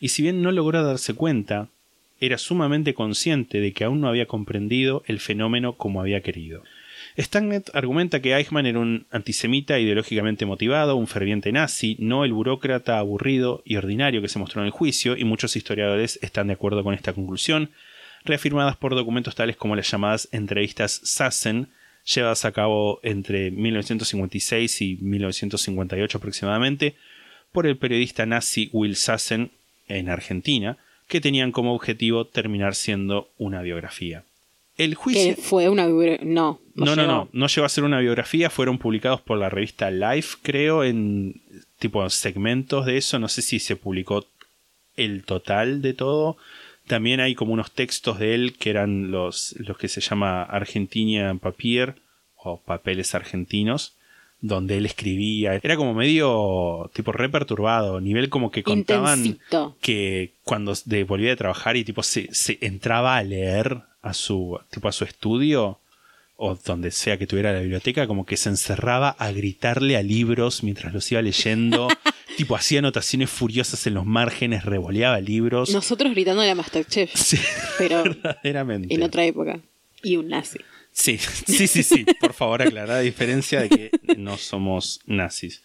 Y si bien no logró darse cuenta, era sumamente consciente de que aún no había comprendido el fenómeno como había querido. Stagnet argumenta que Eichmann era un antisemita ideológicamente motivado, un ferviente nazi, no el burócrata aburrido y ordinario que se mostró en el juicio, y muchos historiadores están de acuerdo con esta conclusión, reafirmadas por documentos tales como las llamadas entrevistas Sassen, llevadas a cabo entre 1956 y 1958 aproximadamente, por el periodista nazi Will Sassen en Argentina, que tenían como objetivo terminar siendo una biografía. El juicio... Que fue una... No. No, no, llegó. no, no llegó a ser una biografía, fueron publicados por la revista Life, creo, en tipo segmentos de eso, no sé si se publicó el total de todo. También hay como unos textos de él que eran los, los que se llama Argentina en Papier o Papeles Argentinos, donde él escribía. Era como medio tipo re perturbado, nivel como que contaban Intensito. que cuando de- volvía de trabajar y tipo se, se entraba a leer a su tipo a su estudio o donde sea que tuviera la biblioteca, como que se encerraba a gritarle a libros mientras los iba leyendo, tipo hacía anotaciones furiosas en los márgenes, revoleaba libros. Nosotros gritando a la Masterchef, Sí, pero verdaderamente. en otra época. Y un nazi. Sí, sí, sí, sí. Por favor, aclarar la diferencia de que no somos nazis.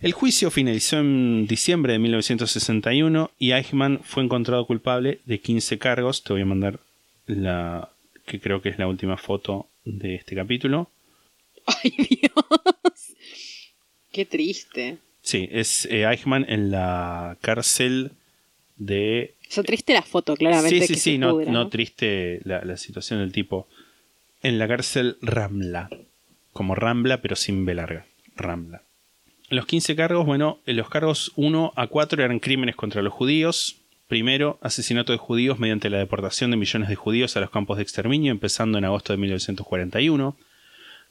El juicio finalizó en diciembre de 1961 y Eichmann fue encontrado culpable de 15 cargos. Te voy a mandar la que creo que es la última foto de este capítulo. Ay, Dios. Qué triste. Sí, es eh, Eichmann en la cárcel de O sea, triste la foto, claramente. Sí, sí, que sí, no, pudra, no triste la, la situación del tipo. En la cárcel Ramla. Como Rambla, pero sin B larga. Rambla. Los 15 cargos, bueno, en los cargos 1 a 4 eran crímenes contra los judíos. Primero, asesinato de judíos mediante la deportación de millones de judíos a los campos de exterminio, empezando en agosto de 1941.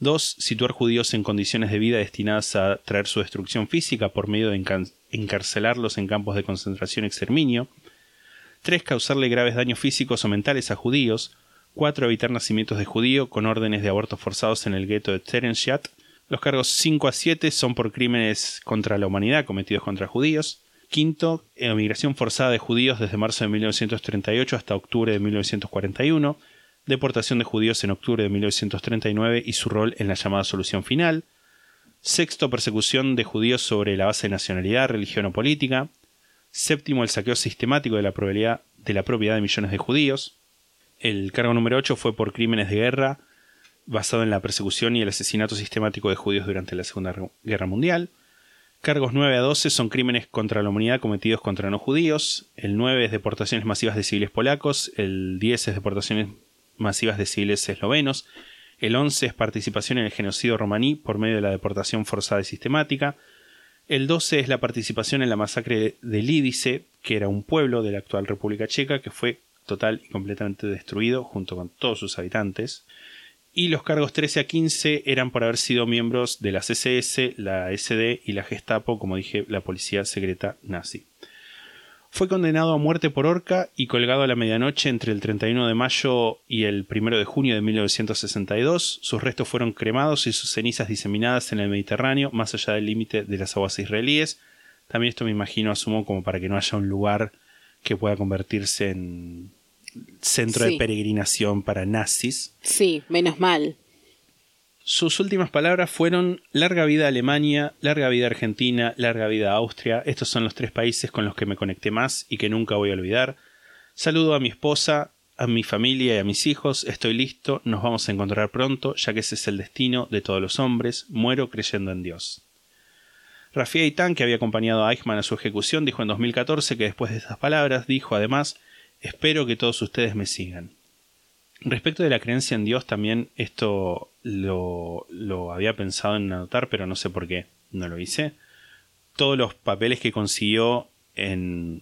2. Situar judíos en condiciones de vida destinadas a traer su destrucción física por medio de encarcelarlos en campos de concentración y exterminio. 3. Causarle graves daños físicos o mentales a judíos. 4. Evitar nacimientos de judío con órdenes de abortos forzados en el gueto de Terenstadt. Los cargos 5 a 7 son por crímenes contra la humanidad cometidos contra judíos. Quinto, emigración forzada de judíos desde marzo de 1938 hasta octubre de 1941. Deportación de judíos en octubre de 1939 y su rol en la llamada solución final. Sexto, persecución de judíos sobre la base de nacionalidad, religión o política. Séptimo, el saqueo sistemático de la propiedad de, millones de judíos. El cargo número 8 fue por crímenes de guerra basado en la persecución y el asesinato sistemático de judíos durante la Segunda Guerra Mundial. Cargos 9 a 12 son crímenes contra la humanidad cometidos contra no judíos. El 9 es deportaciones masivas de civiles polacos. El 10 es deportaciones masivas de civiles eslovenos. El 11 es participación en el genocidio romaní por medio de la deportación forzada y sistemática. El 12 es la participación en la masacre de Lídice, que era un pueblo de la actual República Checa que fue total y completamente destruido junto con todos sus habitantes. Y los cargos 13 a 15 eran por haber sido miembros de la SS, la SD y la Gestapo, como dije, la policía secreta nazi. Fue condenado a muerte por horca y colgado a la medianoche entre el 31 de mayo y el 1 de junio de 1962. Sus restos fueron cremados y sus cenizas diseminadas en el Mediterráneo, más allá del límite de las aguas israelíes. También esto me imagino, asumo, como para que no haya un lugar que pueda convertirse en centro Sí. de peregrinación para nazis. Sí, menos mal. Sus últimas palabras fueron larga vida Alemania, larga vida Argentina, larga vida Austria. Estos son los tres países con los que me conecté más y que nunca voy a olvidar. Saludo a mi esposa, a mi familia y a mis hijos. Estoy listo, nos vamos a encontrar pronto, ya que ese es el destino de todos los hombres. Muero creyendo en Dios. Rafia Itán, que había acompañado a Eichmann a su ejecución, dijo en 2014 que después de estas palabras dijo además, espero que todos ustedes me sigan. Respecto de la creencia en Dios, también esto lo, lo había pensado en anotar, pero no sé por qué no lo hice. Todos los papeles que consiguió en,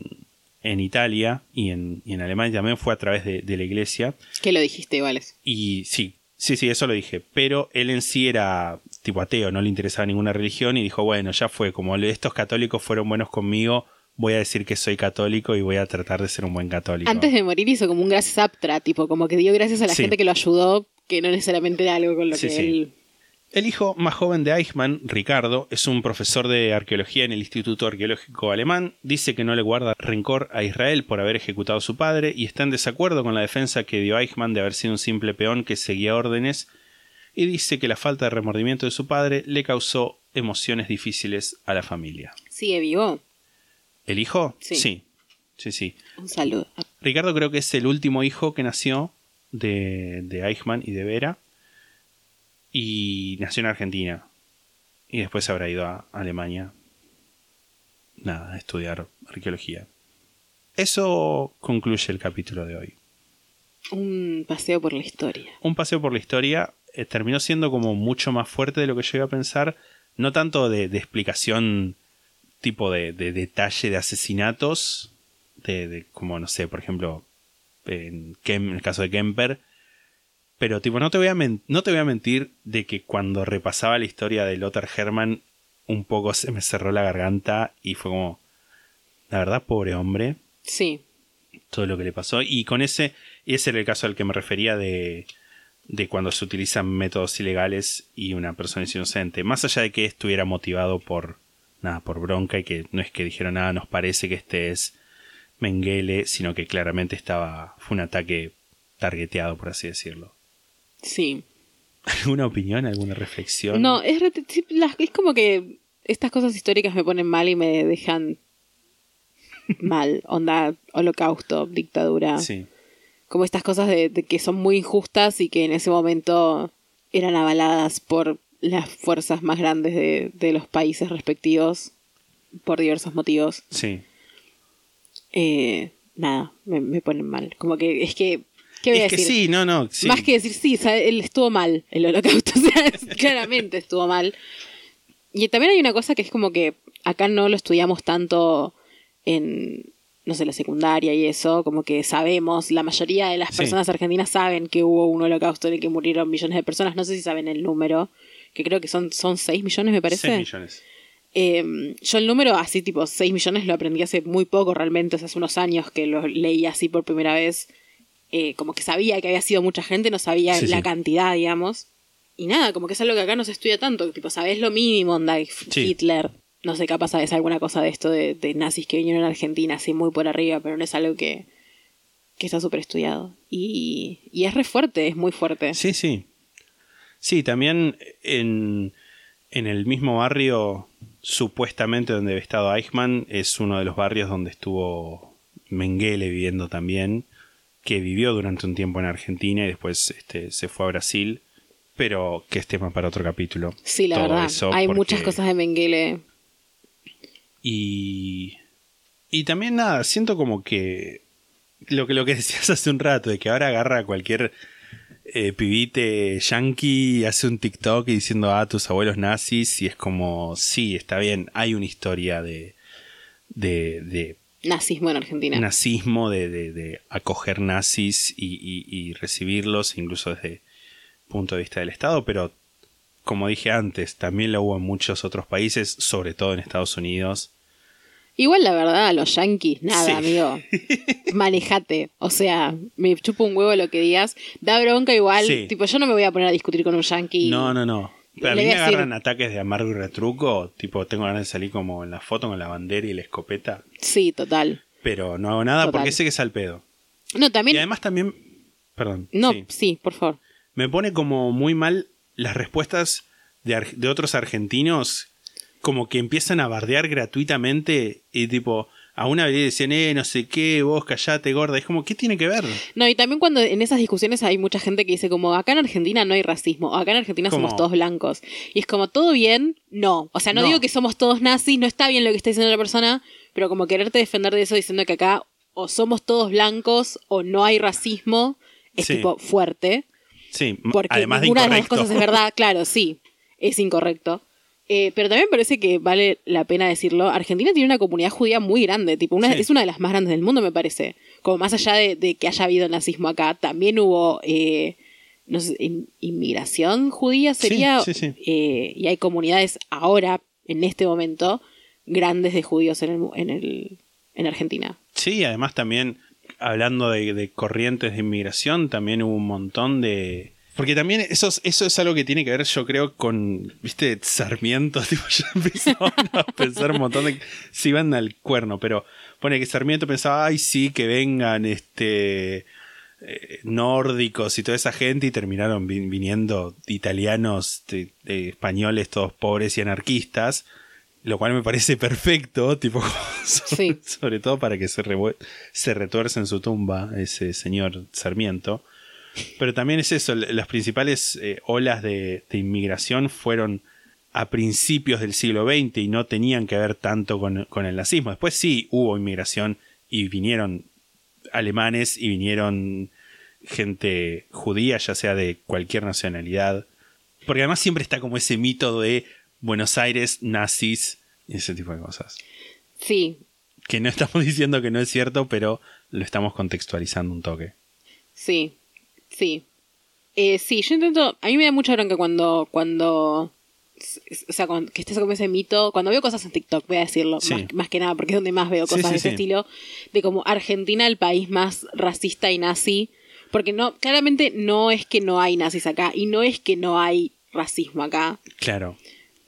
en Italia y en, y en Alemania también fue a través de, de la iglesia. Que lo dijiste, Vales. Y sí, sí, sí, eso lo dije. Pero él en sí era tipo ateo, no le interesaba ninguna religión y dijo, bueno, ya fue, como estos católicos fueron buenos conmigo, voy a decir que soy católico y voy a tratar de ser un buen católico. Antes de morir hizo como un gracias aptra, tipo, como que dio gracias a la Sí. gente que lo ayudó, que no necesariamente era algo con lo Sí, que sí. él. El hijo más joven de Eichmann, Ricardo, es un profesor de arqueología en el Instituto Arqueológico Alemán. Dice que no le guarda rencor a Israel por haber ejecutado a su padre y está en desacuerdo con la defensa que dio Eichmann de haber sido un simple peón que seguía órdenes. Y dice que la falta de remordimiento de su padre le causó emociones difíciles a la familia. Sigue vivo. ¿El hijo? Sí. Sí, sí. sí. Un saludo. Ricardo creo que es el último hijo que nació de, de Eichmann y de Vera. Y nació en Argentina. Y después habrá ido a Alemania. Nada, a estudiar arqueología. Eso concluye el capítulo de hoy. Un paseo por la historia. Un paseo por la historia eh, terminó siendo como mucho más fuerte de lo que yo iba a pensar. No tanto de, de explicación tipo de, de detalle de asesinatos. De, de como, no sé, por ejemplo, en, Kem- en el caso de Kemper. Pero tipo, no te, voy a no te voy a mentir de que cuando repasaba la historia de Lothar Hermann, un poco se me cerró la garganta y fue como, la verdad, pobre hombre Sí. todo lo que le pasó. Y con ese, ese era el caso al que me refería de, de cuando se utilizan métodos ilegales y una persona es inocente. Más allá de que estuviera motivado por nada, por bronca y que no es que dijeron nada, nos parece que este es Mengele, sino que claramente estaba, fue un ataque targeteado, por así decirlo. Sí. ¿Alguna opinión, alguna reflexión? No, es, es como que estas cosas históricas me ponen mal y me dejan mal. Onda, holocausto, dictadura. Sí, Como estas cosas de, de que son muy injustas y que en ese momento eran avaladas por las fuerzas más grandes de, de los países respectivos por diversos motivos. sí. Eh, nada, me, me ponen mal. Como que es que... ¿Qué voy a Es que decir? sí, no, no. sí. Más que decir, sí, sabe, él estuvo mal, el holocausto, o sea, claramente estuvo mal. Y también hay una cosa que es como que acá no lo estudiamos tanto en, no sé, la secundaria y eso, como que sabemos, la mayoría de las Sí. personas argentinas saben que hubo un holocausto en el que murieron millones de personas, no sé si saben el número, que creo que son, son 6 millones, me parece. 6 millones. Eh, yo el número así tipo 6 millones lo aprendí hace muy poco realmente, o sea, hace unos años que lo leí así por primera vez. Eh, como que sabía que había sido mucha gente, no sabía Sí, la sí. cantidad, digamos. Y nada, como que es algo que acá no se estudia tanto, que, tipo, sabés lo mínimo, onda. Hitler, no sé, capaz sabes alguna cosa de esto de, de nazis que vinieron a Argentina, así muy por arriba, pero no es algo que, que está súper estudiado. Y, y es re fuerte, es muy fuerte. Sí, sí. Sí, también en, en el mismo barrio, supuestamente donde había estado Eichmann, es uno de los barrios donde estuvo Mengele viviendo también, que vivió durante un tiempo en Argentina y después este, se fue a Brasil, pero que es tema para otro capítulo. Sí, la Todo verdad. Hay porque- muchas cosas de Mengele. Y, y también nada, siento como que lo que, lo que decías hace un rato, de que ahora agarra a cualquier eh, pibite yankee y hace un TikTok y diciendo, ah, tus abuelos nazis, y es como, sí, está bien, hay una historia de, de, de nazismo en Argentina. nazismo de, de- de acoger nazis y, y- y recibirlos, incluso desde el punto de vista del Estado, pero como dije antes, también lo hubo en muchos otros países, sobre todo en Estados Unidos. Igual la verdad, los yankees, nada, Sí. amigo. Manejate. O sea, me chupo un huevo lo que digas. Da bronca igual. Sí. Tipo, yo no me voy a poner a discutir con un yankee. No, no, no. Pero a mí me decir- agarran ataques de amargo y retruco, tipo tengo ganas de salir como en la foto con la bandera y la escopeta, Sí, total. pero no hago nada Total. porque sé que es al pedo. No, también. Y además también, perdón, no, sí. sí. por favor. me pone como muy mal las respuestas de, otros argentinos, como que empiezan a bardear gratuitamente y tipo, a una vez le decían, eh, no sé qué, vos callate, gorda. Es como, ¿qué tiene que ver? No, y también cuando en esas discusiones hay mucha gente que dice como acá en Argentina no hay racismo, o acá en Argentina ¿Cómo? somos todos blancos. Y es como, ¿todo bien? No. O sea, no, No. digo que somos todos nazis, no está bien lo que está diciendo la persona, pero como quererte defender de eso diciendo que acá o somos todos blancos o no hay racismo, es Sí. tipo fuerte. Sí, Porque además de ninguna de las dos incorrecto. cosas es verdad, claro, sí, es incorrecto. Eh, pero también me parece que vale la pena decirlo. Argentina tiene una comunidad judía muy grande, tipo, una, Sí. es una de las más grandes del mundo, me parece. Como más allá de, de que haya habido nazismo acá, también hubo, eh, no sé, in- inmigración judía sería. sí, sí. eh, y hay comunidades ahora, en este momento, grandes de judíos en, el, en, el, en Argentina. Sí, además también, hablando de, corrientes de inmigración, también hubo un montón de... Porque también eso es, eso es algo que tiene que ver, yo creo, con, viste, Sarmiento, tipo, ya empezaban a pensar un montón de... Se iban al cuerno, pero pone que Sarmiento pensaba, ay, sí, que vengan, este... eh, nórdicos y toda esa gente y terminaron vi- viniendo italianos, de- de españoles, todos pobres y anarquistas, lo cual me parece perfecto, tipo, Sí. sobre todo para que se, se retuerce en su tumba ese señor Sarmiento. Pero también es eso, las principales eh, olas de, de inmigración fueron a principios del siglo XX y no tenían que ver tanto con, con el nazismo. Después sí hubo inmigración y vinieron alemanes y vinieron gente judía, ya sea de cualquier nacionalidad. Porque además siempre está como ese mito de Buenos Aires, nazis y ese tipo de cosas Sí, que no estamos diciendo que no es cierto, pero lo estamos contextualizando un toque. Sí, sí. Eh, sí, yo intento. A mí me da mucha bronca cuando. cuando o sea, cuando, que estés como ese mito. Cuando veo cosas en TikTok, voy a decirlo. Sí. Más, más que nada, porque es donde más veo cosas sí, de ese estilo. De como Argentina, el país más racista y nazi. Porque no, claramente no es que no hay nazis acá. Y no es que no hay racismo acá. Claro.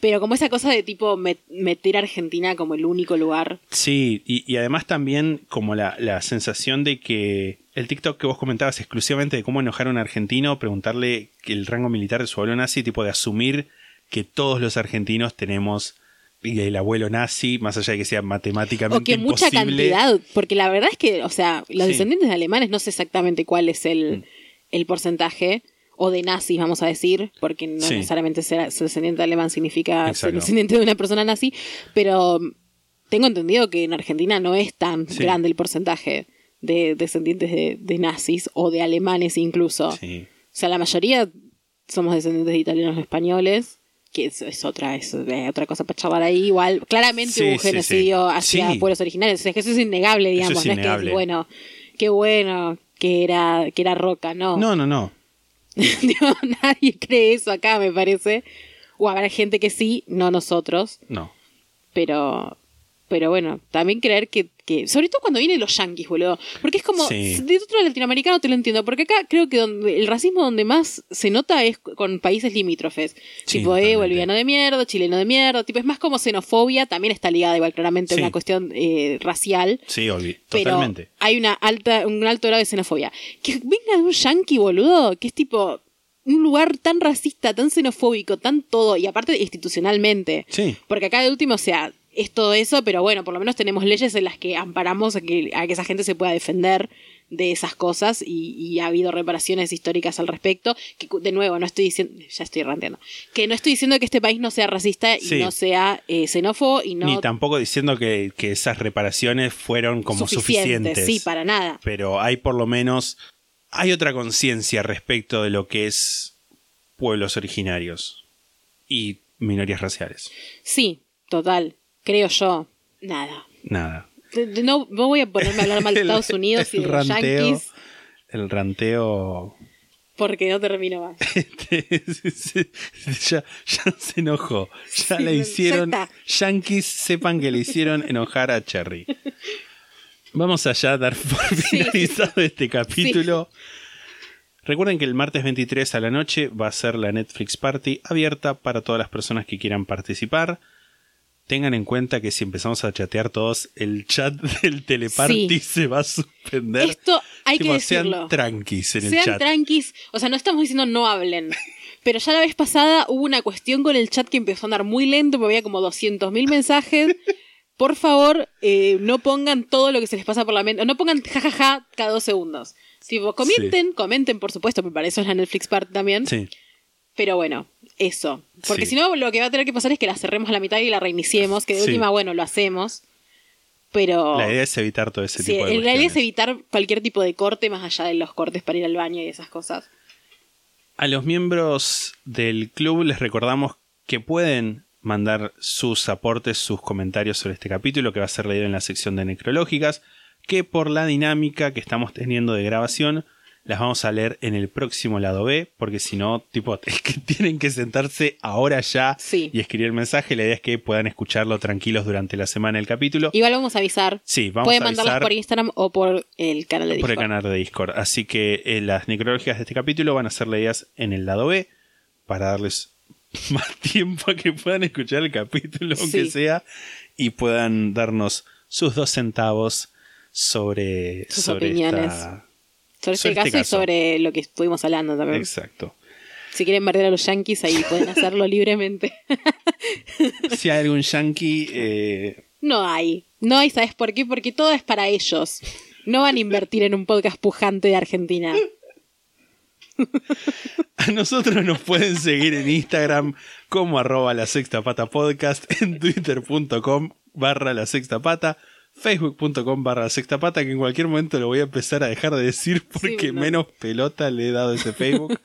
Pero como esa cosa de tipo met- meter a Argentina como el único lugar. Sí, y, y además también como la, la sensación de que el TikTok que vos comentabas exclusivamente de cómo enojar a un argentino, preguntarle el rango militar de su abuelo nazi, tipo de asumir que todos los argentinos tenemos el abuelo nazi, más allá de que sea matemáticamente O que mucha imposible. cantidad, porque la verdad es que, o sea, los Sí. descendientes de alemanes no sé exactamente cuál es el, Mm. el porcentaje, o de nazis, vamos a decir, porque no Sí. necesariamente ser, ser descendiente alemán significa ser descendiente de una persona nazi, pero mm, tengo entendido que en Argentina no es tan Sí. grande el porcentaje de descendientes de, de nazis o de alemanes incluso. Sí. O sea, la mayoría somos descendientes de italianos o españoles, que es, es otra, es eh, otra cosa para charlar ahí. Igual, claramente Sí, hubo un genocidio sí. hacia pueblos originarios. O sea, que eso es innegable, digamos. es no es que bueno, qué bueno que era, que era roca, no. No, no, no. Digo, nadie cree eso acá, me parece. O habrá gente que sí, no nosotros. No. Pero, pero bueno, también creer que, que, sobre todo cuando vienen los yanquis, boludo. Porque es como, Sí. de otro latinoamericano te lo entiendo, porque acá creo que donde, el racismo donde más se nota es con países limítrofes. Sí, tipo, eh, boliviano de mierda, chileno de mierda, tipo, es más como xenofobia, también está ligada igual claramente Sí. a una cuestión eh, racial. Sí, Pero totalmente. hay una alta, un alto grado de xenofobia. Que venga de un yanqui, boludo, que es tipo un lugar tan racista, tan xenofóbico, tan todo, y aparte institucionalmente. Sí. Porque acá de último, o sea, es todo eso, pero bueno, por lo menos tenemos leyes en las que amparamos a que, a que esa gente se pueda defender de esas cosas y, y ha habido reparaciones históricas al respecto. Que de nuevo, no estoy diciendo, ya estoy ranteando, que no estoy diciendo que este país no sea racista y Sí. no sea eh, xenófobo y no Ni tampoco diciendo que, que esas reparaciones fueron como suficientes. Sí, para nada. Pero hay por lo menos. Hay otra conciencia respecto de lo que es pueblos originarios y minorías raciales. Sí, total. Creo yo. Nada. Nada. no, no voy a ponerme a hablar mal de El- Estados Unidos y el de los ranteo. Yankees El ranteo. porque no termino más. Este, ya, ya se enojó. Ya Sí, le ya hicieron. está. Yankees sepan que le hicieron enojar a Cherry. Vamos allá a dar por finalizado este capítulo. Recuerden que el martes 23 a la noche va a ser la Netflix Party abierta para todas las personas que quieran participar. Tengan en cuenta que si empezamos a chatear todos, el chat del teleparty Sí. se va a suspender. Esto hay Tipo, que decirlo. Sean tranquis en el Sean chat. tranquis. O sea, no estamos diciendo no hablen. Pero ya la vez pasada hubo una cuestión con el chat que empezó a andar muy lento, porque había como 200.000 mensajes. Por favor, eh, no pongan todo lo que se les pasa por la mente. No pongan jajaja cada dos segundos. Tipo, comenten, comenten, por supuesto, me para eso es la Netflix Part también. Sí. Pero bueno, eso. Porque Sí. si no, lo que va a tener que pasar es que la cerremos a la mitad y la reiniciemos, que de Sí. última, bueno, lo hacemos. Pero... La idea es evitar todo ese. Sí, tipo de la idea es evitar cualquier tipo de corte más allá de los cortes para ir al baño y esas cosas. A los miembros del club les recordamos que pueden mandar sus aportes, sus comentarios sobre este capítulo que va a ser leído en la sección de necrológicas, que por la dinámica que estamos teniendo de grabación las vamos a leer en el próximo lado B, porque si no, tipo, es que tienen que sentarse ahora ya Sí. y escribir el mensaje. La idea es que puedan escucharlo tranquilos durante la semana del capítulo. Igual vamos a avisar. Sí, vamos Pueden a mandarlas avisar por Instagram o por el canal de por el Discord. canal de Discord. Así que eh, las necrológicas de este capítulo van a ser leídas en el lado B para darles más tiempo a que puedan escuchar el capítulo, aunque Sí. sea, y puedan darnos sus dos centavos sobre, Sus sobre opiniones. esta- Sobre este, caso, este y sobre lo que estuvimos hablando también. Exacto. Si quieren perder a los yankees, ahí pueden hacerlo libremente. Si hay algún yankee, eh, no hay. No hay, ¿sabes por qué? Porque todo es para ellos. No van a invertir en un podcast pujante de Argentina. A nosotros nos pueden seguir en Instagram como arroba la sexta pata podcast, en twitter.com barra la sexta pata, facebook.com barra la sexta pata, que en cualquier momento lo voy a empezar a dejar de decir porque Sí, no. menos pelota le he dado ese Facebook.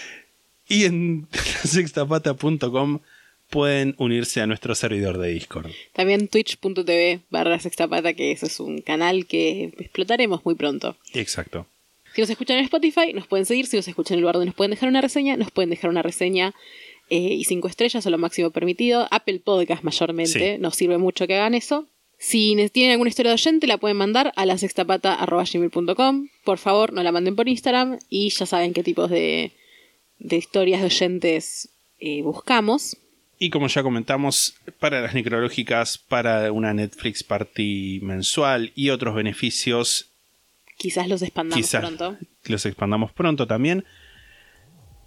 y en lasextapata.com pueden unirse a nuestro servidor de Discord. También twitch.tv barra sextapata, que ese es un canal que explotaremos muy pronto. Exacto. Si nos escuchan en Spotify, nos pueden seguir. Si nos escuchan en el lugar donde nos pueden dejar una reseña, nos pueden dejar una reseña eh, y cinco estrellas o lo máximo permitido. Apple Podcast mayormente, Sí. nos sirve mucho que hagan eso. Si ne- tienen alguna historia de oyente, la pueden mandar a la sextapata.gmail.com. Por favor, no la manden por Instagram y ya saben qué tipos de, de historias de oyentes eh, buscamos. Y como ya comentamos, para las necrológicas, para una Netflix Party mensual y otros beneficios, Quizás los expandamos quizás pronto. los expandamos pronto también.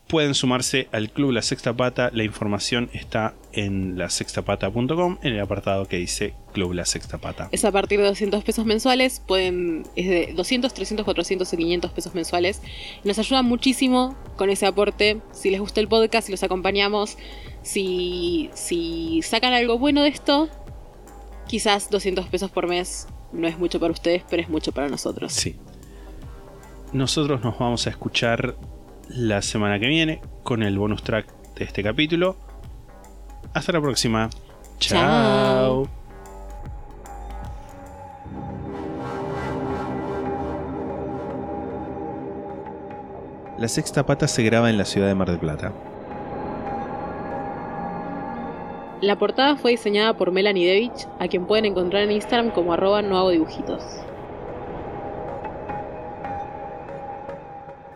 Pueden sumarse al Club La Sexta Pata. La información está en lasextapata.com en el apartado que dice Club La Sexta Pata. Es a partir de 200 pesos mensuales. Pueden, es de 200, 300, 400 y 500 pesos mensuales. Nos ayuda muchísimo con ese aporte. Si les gusta el podcast, si los acompañamos, si, si sacan algo bueno de esto, quizás 200 pesos por mes no es mucho para ustedes, pero es mucho para nosotros. Sí. Nosotros nos vamos a escuchar la semana que viene con el bonus track de este capítulo. Hasta la próxima. Chao. Chao. La sexta pata se graba en la ciudad de Mar del Plata. La portada fue diseñada por Melanie Devich, a quien pueden encontrar en Instagram como arroba no hago dibujitos.